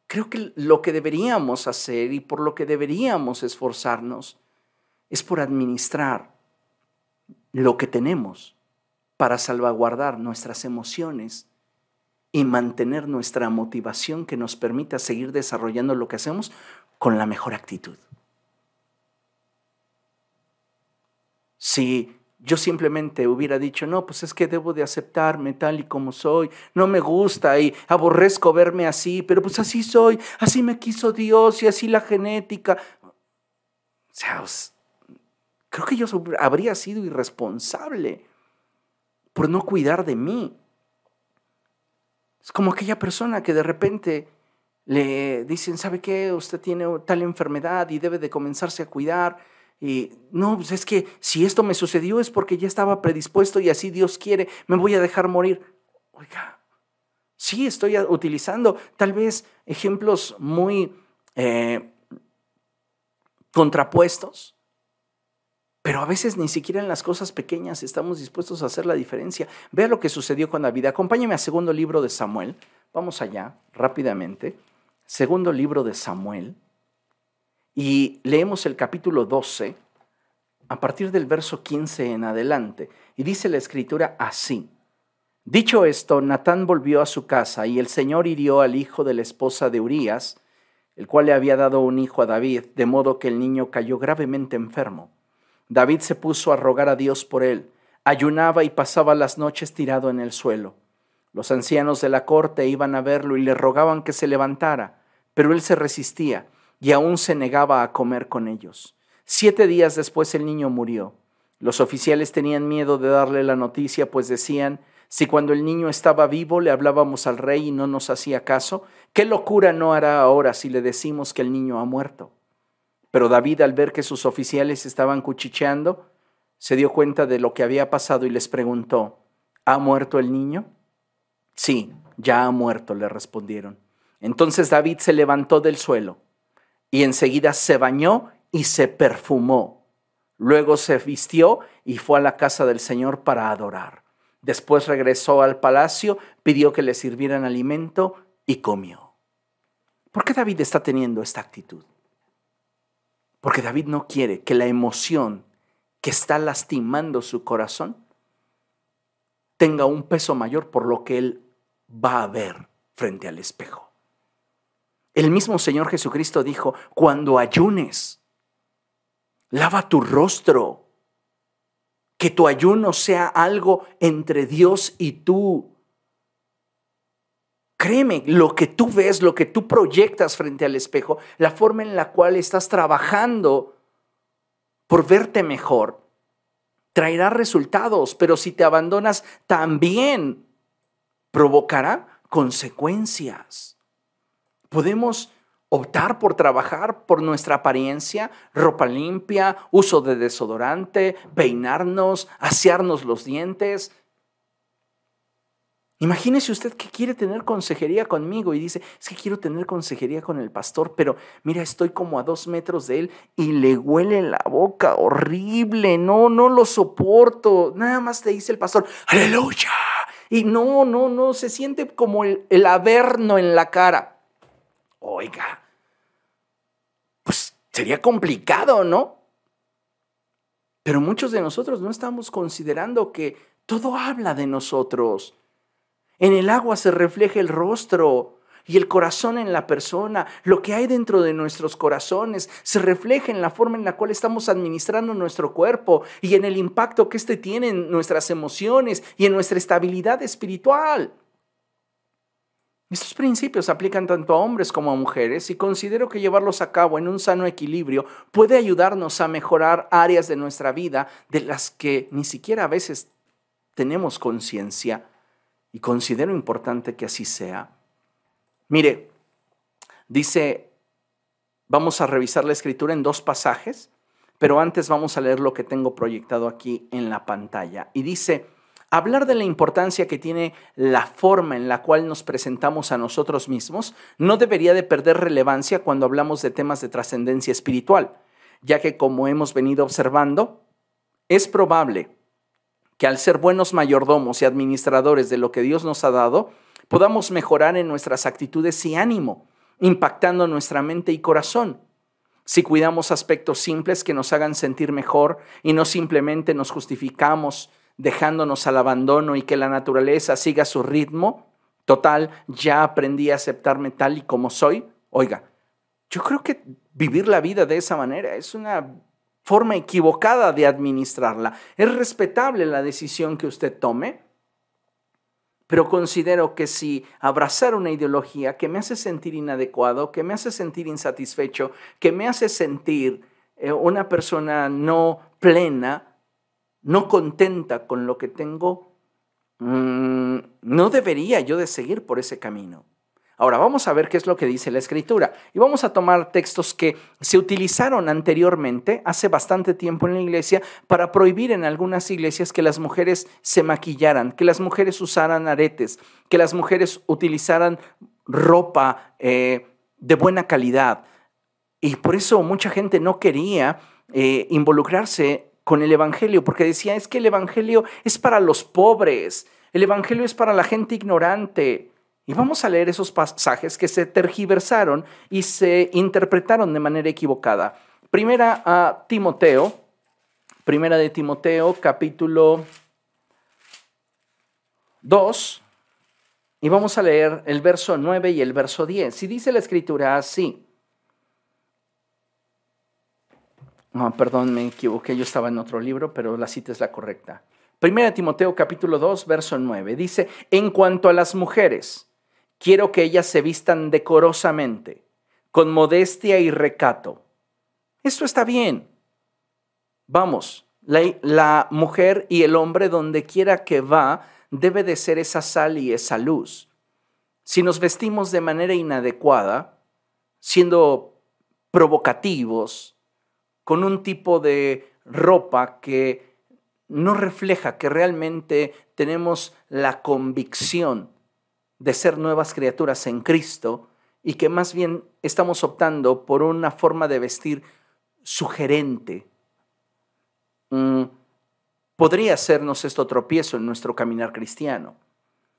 creo que lo que deberíamos hacer y por lo que deberíamos esforzarnos es por administrar lo que tenemos para salvaguardar nuestras emociones y mantener nuestra motivación que nos permita seguir desarrollando lo que hacemos con la mejor actitud. Si yo simplemente hubiera dicho, no, pues es que debo de aceptarme tal y como soy, no me gusta y aborrezco verme así, pero pues así soy, así me quiso Dios y así la genética. O sea, creo que yo habría sido irresponsable por no cuidar de mí. Es como aquella persona que de repente le dicen, ¿sabe qué? Usted tiene tal enfermedad y debe de comenzarse a cuidar y no, pues es que si esto me sucedió es porque ya estaba predispuesto y así Dios quiere, me voy a dejar morir. Oiga, sí estoy utilizando tal vez ejemplos muy eh, contrapuestos, pero a veces ni siquiera en las cosas pequeñas estamos dispuestos a hacer la diferencia. Vea lo que sucedió con David. Acompáñame a segundo libro de Samuel. Vamos allá, rápidamente. Segundo libro de Samuel y leemos el capítulo 12 a partir del verso 15 en adelante. Y dice la escritura así. Dicho esto, Natán volvió a su casa y el Señor hirió al hijo de la esposa de Urías, el cual le había dado un hijo a David, de modo que el niño cayó gravemente enfermo. David se puso a rogar a Dios por él, ayunaba y pasaba las noches tirado en el suelo. Los ancianos de la corte iban a verlo y le rogaban que se levantara, pero él se resistía y aún se negaba a comer con ellos. Siete días después el niño murió. Los oficiales tenían miedo de darle la noticia, pues decían, si cuando el niño estaba vivo le hablábamos al rey y no nos hacía caso, ¿qué locura no hará ahora si le decimos que el niño ha muerto? Pero David, al ver que sus oficiales estaban cuchicheando, se dio cuenta de lo que había pasado y les preguntó, ¿ha muerto el niño? Sí, ya ha muerto, le respondieron. Entonces David se levantó del suelo y enseguida se bañó y se perfumó. Luego se vistió y fue a la casa del Señor para adorar. Después regresó al palacio, pidió que le sirvieran alimento y comió. ¿Por qué David está teniendo esta actitud? Porque David no quiere que la emoción que está lastimando su corazón tenga un peso mayor por lo que él va a ver frente al espejo. El mismo Señor Jesucristo dijo, cuando ayunes, lava tu rostro, que tu ayuno sea algo entre Dios y tú. Créeme, lo que tú ves, lo que tú proyectas frente al espejo, la forma en la cual estás trabajando por verte mejor, traerá resultados, pero si te abandonas, también provocará consecuencias. Podemos optar por trabajar por nuestra apariencia, ropa limpia, uso de desodorante, peinarnos, asearnos los dientes. Imagínese usted que quiere tener consejería conmigo y dice, es que quiero tener consejería con el pastor, pero mira, estoy como a dos metros de él y le huele la boca horrible, no, no lo soporto. Nada más te dice el pastor, aleluya. Y no, no, no, se siente como el, el averno en la cara. Oiga, pues sería complicado, ¿no? Pero muchos de nosotros no estamos considerando que todo habla de nosotros. En el agua se refleja el rostro y el corazón en la persona. Lo que hay dentro de nuestros corazones se refleja en la forma en la cual estamos administrando nuestro cuerpo y en el impacto que éste tiene en nuestras emociones y en nuestra estabilidad espiritual. Estos principios aplican tanto a hombres como a mujeres y considero que llevarlos a cabo en un sano equilibrio puede ayudarnos a mejorar áreas de nuestra vida de las que ni siquiera a veces tenemos conciencia y considero importante que así sea. Mire, dice, vamos a revisar la escritura en dos pasajes, pero antes vamos a leer lo que tengo proyectado aquí en la pantalla. Y dice, Hablar de la importancia que tiene la forma en la cual nos presentamos a nosotros mismos no debería de perder relevancia cuando hablamos de temas de trascendencia espiritual, ya que como hemos venido observando, es probable que al ser buenos mayordomos y administradores de lo que Dios nos ha dado, podamos mejorar en nuestras actitudes y ánimo, impactando nuestra mente y corazón. Si cuidamos aspectos simples que nos hagan sentir mejor y no simplemente nos justificamos dejándonos al abandono y que la naturaleza siga su ritmo, total, ya aprendí a aceptarme tal y como soy. Oiga, yo creo que vivir la vida de esa manera es una forma equivocada de administrarla. Es respetable la decisión que usted tome, pero considero que si abrazar una ideología que me hace sentir inadecuado, que me hace sentir insatisfecho, que me hace sentir eh, una persona no plena, no contenta con lo que tengo, mm, no debería yo de seguir por ese camino. Ahora vamos a ver qué es lo que dice la escritura y vamos a tomar textos que se utilizaron anteriormente, hace bastante tiempo en la iglesia, para prohibir en algunas iglesias que las mujeres se maquillaran, que las mujeres usaran aretes, que las mujeres utilizaran ropa eh, de buena calidad. Y por eso mucha gente no quería eh, involucrarse con el Evangelio, porque decía, es que el Evangelio es para los pobres, el Evangelio es para la gente ignorante. Y vamos a leer esos pasajes que se tergiversaron y se interpretaron de manera equivocada. Primera a Timoteo, primera de Timoteo, capítulo 2, y vamos a leer el verso 9 y el verso 10. Si dice la escritura así, No, perdón, me equivoqué, yo estaba en otro libro, pero la cita es la correcta. Primera Timoteo capítulo 2, verso 9. Dice, en cuanto a las mujeres, quiero que ellas se vistan decorosamente, con modestia y recato. Esto está bien. Vamos, la, mujer y el hombre donde quiera que va debe de ser esa sal y esa luz. Si nos vestimos de manera inadecuada, siendo provocativos, con un tipo de ropa que no refleja que realmente tenemos la convicción de ser nuevas criaturas en Cristo y que más bien estamos optando por una forma de vestir sugerente. Mm, podría hacernos esto tropiezo en nuestro caminar cristiano.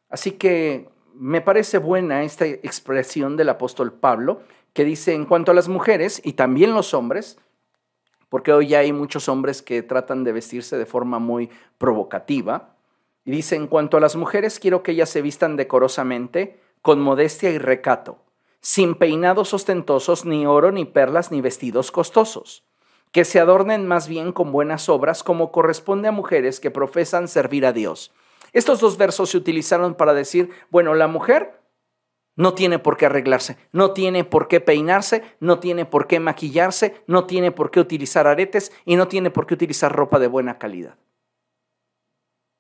Así que me parece buena esta expresión del apóstol Pablo, que dice, en cuanto a las mujeres y también los hombres, porque hoy hay muchos hombres que tratan de vestirse de forma muy provocativa. Y dice, en cuanto a las mujeres, quiero que ellas se vistan decorosamente, con modestia y recato, sin peinados ostentosos, ni oro, ni perlas, ni vestidos costosos, que se adornen más bien con buenas obras, como corresponde a mujeres que profesan servir a Dios. Estos dos versos se utilizaron para decir, bueno, la mujer no tiene por qué arreglarse, no tiene por qué peinarse, no tiene por qué maquillarse, no tiene por qué utilizar aretes y no tiene por qué utilizar ropa de buena calidad.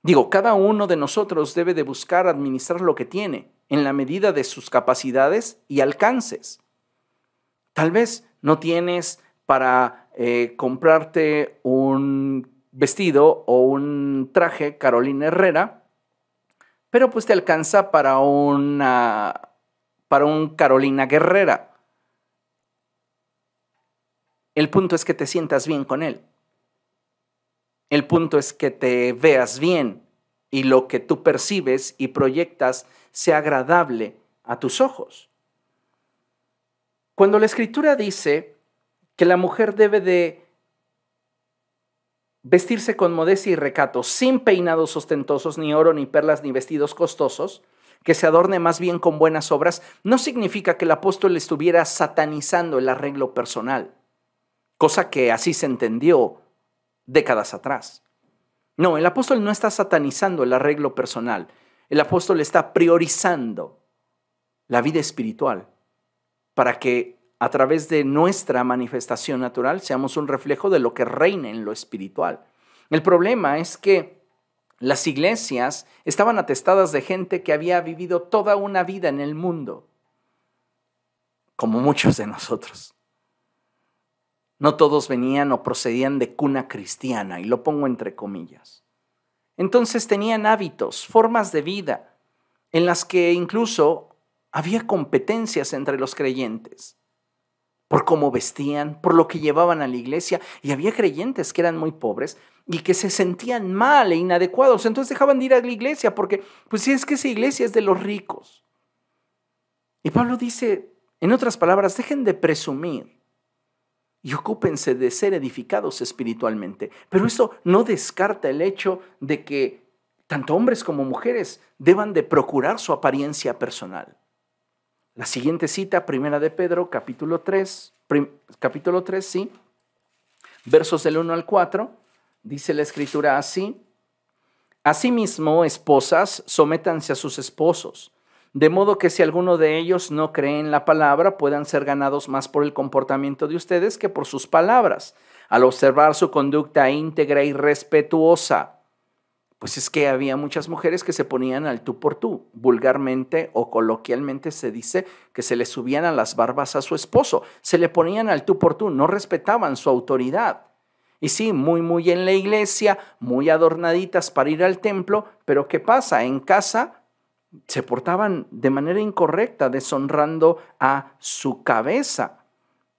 Digo, cada uno de nosotros debe de buscar administrar lo que tiene en la medida de sus capacidades y alcances. Tal vez no tienes para eh, comprarte un vestido o un traje Carolina Herrera, pero pues te alcanza para una para un Carolina Guerrera. El punto es que te sientas bien con él. El punto es que te veas bien y lo que tú percibes y proyectas sea agradable a tus ojos. Cuando la escritura dice que la mujer debe de vestirse con modestia y recato, sin peinados ostentosos, ni oro, ni perlas, ni vestidos costosos, que se adorne más bien con buenas obras, no significa que el apóstol estuviera satanizando el arreglo personal, cosa que así se entendió décadas atrás. No, el apóstol no está satanizando el arreglo personal, el apóstol está priorizando la vida espiritual para que a través de nuestra manifestación natural seamos un reflejo de lo que reina en lo espiritual. El problema es que las iglesias estaban atestadas de gente que había vivido toda una vida en el mundo, como muchos de nosotros. No todos venían o procedían de cuna cristiana, y lo pongo entre comillas. Entonces tenían hábitos, formas de vida, en las que incluso había competencias entre los creyentes. por cómo vestían, por lo que llevaban a la iglesia, y había creyentes que eran muy pobres y que se sentían mal e inadecuados, entonces dejaban de ir a la iglesia porque, pues si es que esa iglesia es de los ricos. Y Pablo dice, en otras palabras, dejen de presumir y ocúpense de ser edificados espiritualmente. Pero eso no descarta el hecho de que tanto hombres como mujeres deban de procurar su apariencia personal. La siguiente cita, primera de Pedro, capítulo 3, capítulo 3, sí, versos del 1 al 4, dice la escritura así, Asimismo, esposas, sométanse a sus esposos, de modo que si alguno de ellos no cree en la palabra, puedan ser ganados más por el comportamiento de ustedes que por sus palabras, al observar su conducta íntegra y respetuosa pues es que había muchas mujeres que se ponían al tú por tú. Vulgarmente o coloquialmente se dice que se le subían a las barbas a su esposo, se le ponían al tú por tú, no respetaban su autoridad. Y sí, muy, muy en la iglesia, muy adornaditas para ir al templo, pero ¿qué pasa? En casa se portaban de manera incorrecta, deshonrando a su cabeza.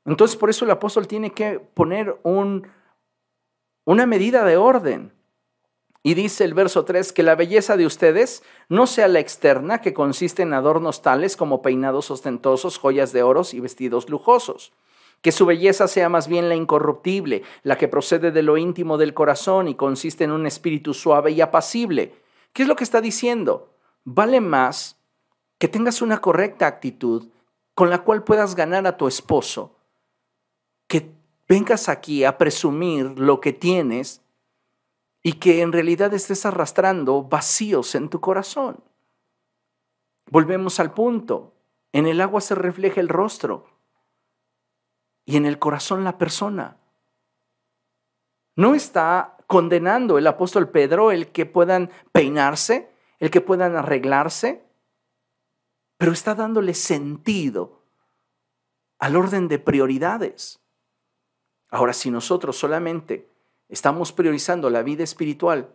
Entonces, por eso el apóstol tiene que poner un, una medida de orden. Y dice el verso 3 que la belleza de ustedes no sea la externa, que consiste en adornos tales como peinados ostentosos, joyas de oros y vestidos lujosos. Que su belleza sea más bien la incorruptible, la que procede de lo íntimo del corazón y consiste en un espíritu suave y apacible. ¿Qué es lo que está diciendo? Vale más que tengas una correcta actitud con la cual puedas ganar a tu esposo, que vengas aquí a presumir lo que tienes y que en realidad estés arrastrando vacíos en tu corazón. Volvemos al punto. En el agua se refleja el rostro y en el corazón la persona. No está condenando el apóstol Pedro el que puedan peinarse, el que puedan arreglarse, pero está dándole sentido al orden de prioridades. Ahora, si nosotros solamente Estamos priorizando la vida espiritual,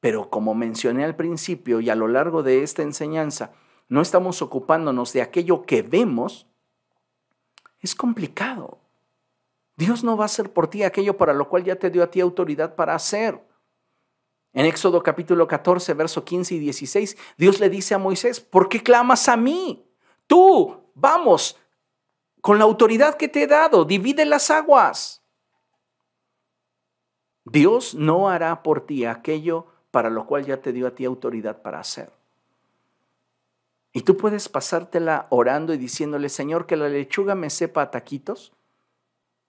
pero como mencioné al principio y a lo largo de esta enseñanza, no estamos ocupándonos de aquello que vemos, es complicado. Dios no va a hacer por ti aquello para lo cual ya te dio a ti autoridad para hacer. En Éxodo capítulo 14, verso 15 y 16, Dios le dice a Moisés, ¿por qué clamas a mí? Tú, vamos, con la autoridad que te he dado, divide las aguas. Dios no hará por ti aquello para lo cual ya te dio a ti autoridad para hacer. Y tú puedes pasártela orando y diciéndole, Señor, que la lechuga me sepa a taquitos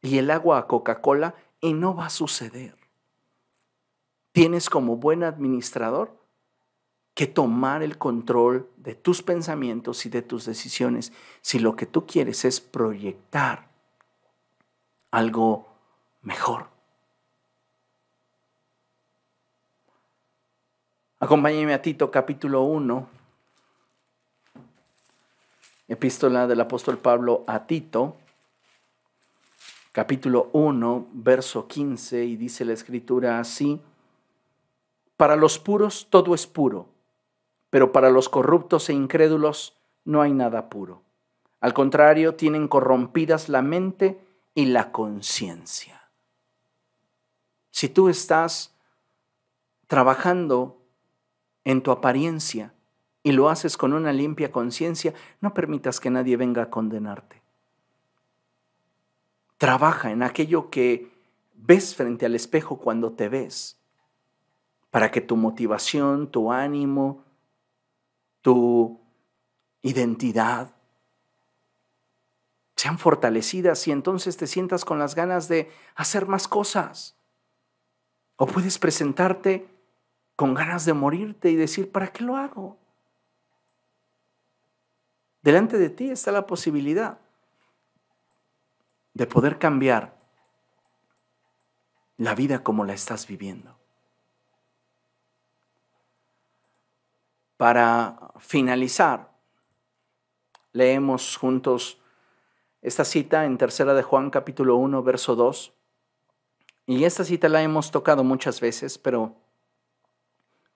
y el agua a Coca-Cola y no va a suceder. Tienes como buen administrador que tomar el control de tus pensamientos y de tus decisiones si lo que tú quieres es proyectar algo mejor. Acompáñeme a Tito capítulo 1, epístola del apóstol Pablo a Tito, capítulo 1, verso 15, y dice la escritura así, para los puros todo es puro, pero para los corruptos e incrédulos no hay nada puro. Al contrario, tienen corrompidas la mente y la conciencia. Si tú estás trabajando en tu apariencia y lo haces con una limpia conciencia, no permitas que nadie venga a condenarte. Trabaja en aquello que ves frente al espejo cuando te ves, para que tu motivación, tu ánimo, tu identidad sean fortalecidas y entonces te sientas con las ganas de hacer más cosas. O puedes presentarte con ganas de morirte y decir, ¿para qué lo hago? Delante de ti está la posibilidad de poder cambiar la vida como la estás viviendo. Para finalizar, leemos juntos esta cita en Tercera de Juan capítulo 1, verso 2. Y esta cita la hemos tocado muchas veces, pero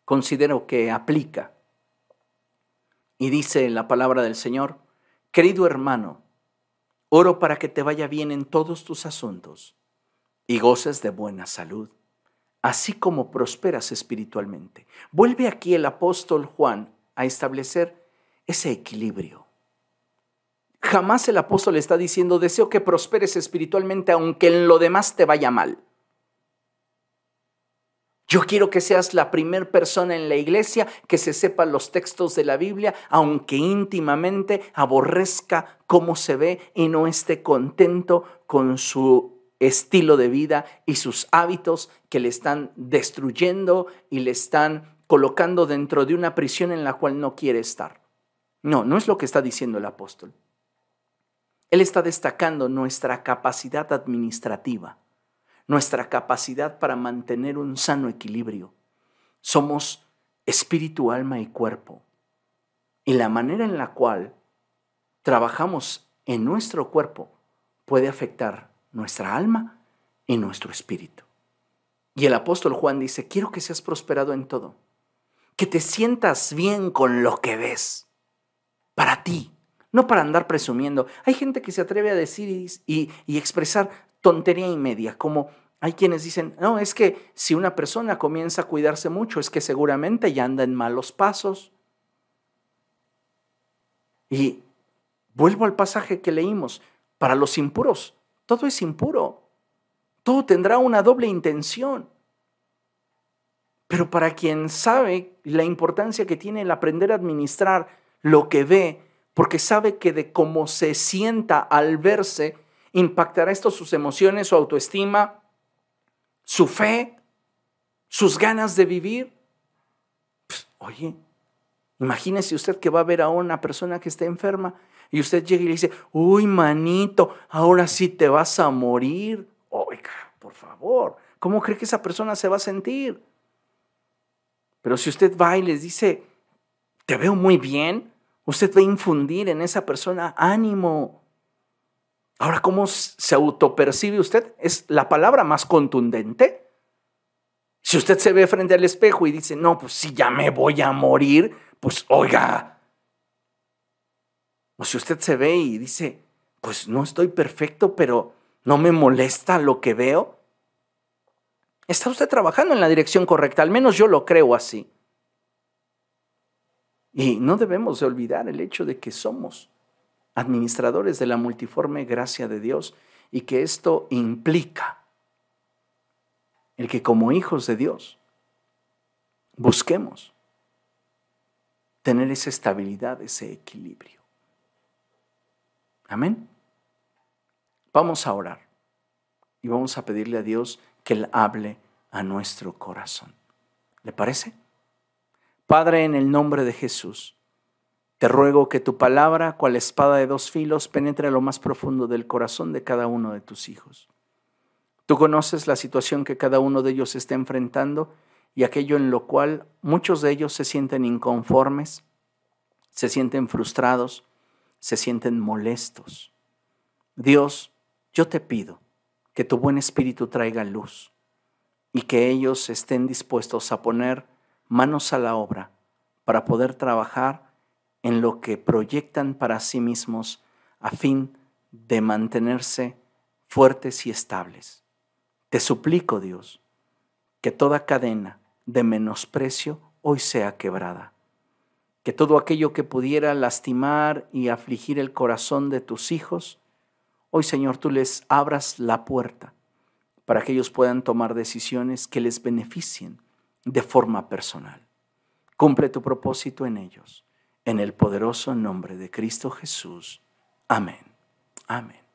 considero que aplica. Y dice la palabra del Señor, querido hermano, oro para que te vaya bien en todos tus asuntos y goces de buena salud, así como prosperas espiritualmente. Vuelve aquí el apóstol Juan a establecer ese equilibrio. Jamás el apóstol está diciendo, deseo que prosperes espiritualmente aunque en lo demás te vaya mal. Yo quiero que seas la primer persona en la iglesia que se sepa los textos de la Biblia, aunque íntimamente aborrezca cómo se ve y no esté contento con su estilo de vida y sus hábitos que le están destruyendo y le están colocando dentro de una prisión en la cual no quiere estar. No, no es lo que está diciendo el apóstol. Él está destacando nuestra capacidad administrativa nuestra capacidad para mantener un sano equilibrio. Somos espíritu, alma y cuerpo. Y la manera en la cual trabajamos en nuestro cuerpo puede afectar nuestra alma y nuestro espíritu. Y el apóstol Juan dice, quiero que seas prosperado en todo, que te sientas bien con lo que ves, para ti, no para andar presumiendo. Hay gente que se atreve a decir y, y expresar tontería y media, como hay quienes dicen, no, es que si una persona comienza a cuidarse mucho, es que seguramente ya anda en malos pasos. Y vuelvo al pasaje que leímos, para los impuros, todo es impuro, todo tendrá una doble intención. Pero para quien sabe la importancia que tiene el aprender a administrar lo que ve, porque sabe que de cómo se sienta al verse, impactará esto sus emociones, su autoestima, su fe, sus ganas de vivir. Pues, oye, imagínese usted que va a ver a una persona que está enferma y usted llega y le dice, uy, manito, ahora sí te vas a morir. Oiga, por favor, ¿cómo cree que esa persona se va a sentir? Pero si usted va y les dice, te veo muy bien, usted va a infundir en esa persona ánimo, Ahora, ¿cómo se autopercibe usted? Es la palabra más contundente. Si usted se ve frente al espejo y dice, no, pues si ya me voy a morir, pues oiga. O si usted se ve y dice, pues no estoy perfecto, pero no me molesta lo que veo. Está usted trabajando en la dirección correcta, al menos yo lo creo así. Y no debemos de olvidar el hecho de que somos administradores de la multiforme gracia de Dios y que esto implica el que como hijos de Dios busquemos tener esa estabilidad, ese equilibrio. Amén. Vamos a orar y vamos a pedirle a Dios que Él hable a nuestro corazón. ¿Le parece? Padre, en el nombre de Jesús. Te ruego que tu palabra, cual espada de dos filos, penetre lo más profundo del corazón de cada uno de tus hijos. Tú conoces la situación que cada uno de ellos está enfrentando y aquello en lo cual muchos de ellos se sienten inconformes, se sienten frustrados, se sienten molestos. Dios, yo te pido que tu buen espíritu traiga luz y que ellos estén dispuestos a poner manos a la obra para poder trabajar en lo que proyectan para sí mismos a fin de mantenerse fuertes y estables. Te suplico, Dios, que toda cadena de menosprecio hoy sea quebrada, que todo aquello que pudiera lastimar y afligir el corazón de tus hijos, hoy Señor tú les abras la puerta para que ellos puedan tomar decisiones que les beneficien de forma personal. Cumple tu propósito en ellos en el poderoso nombre de Cristo Jesús. Amén. Amén.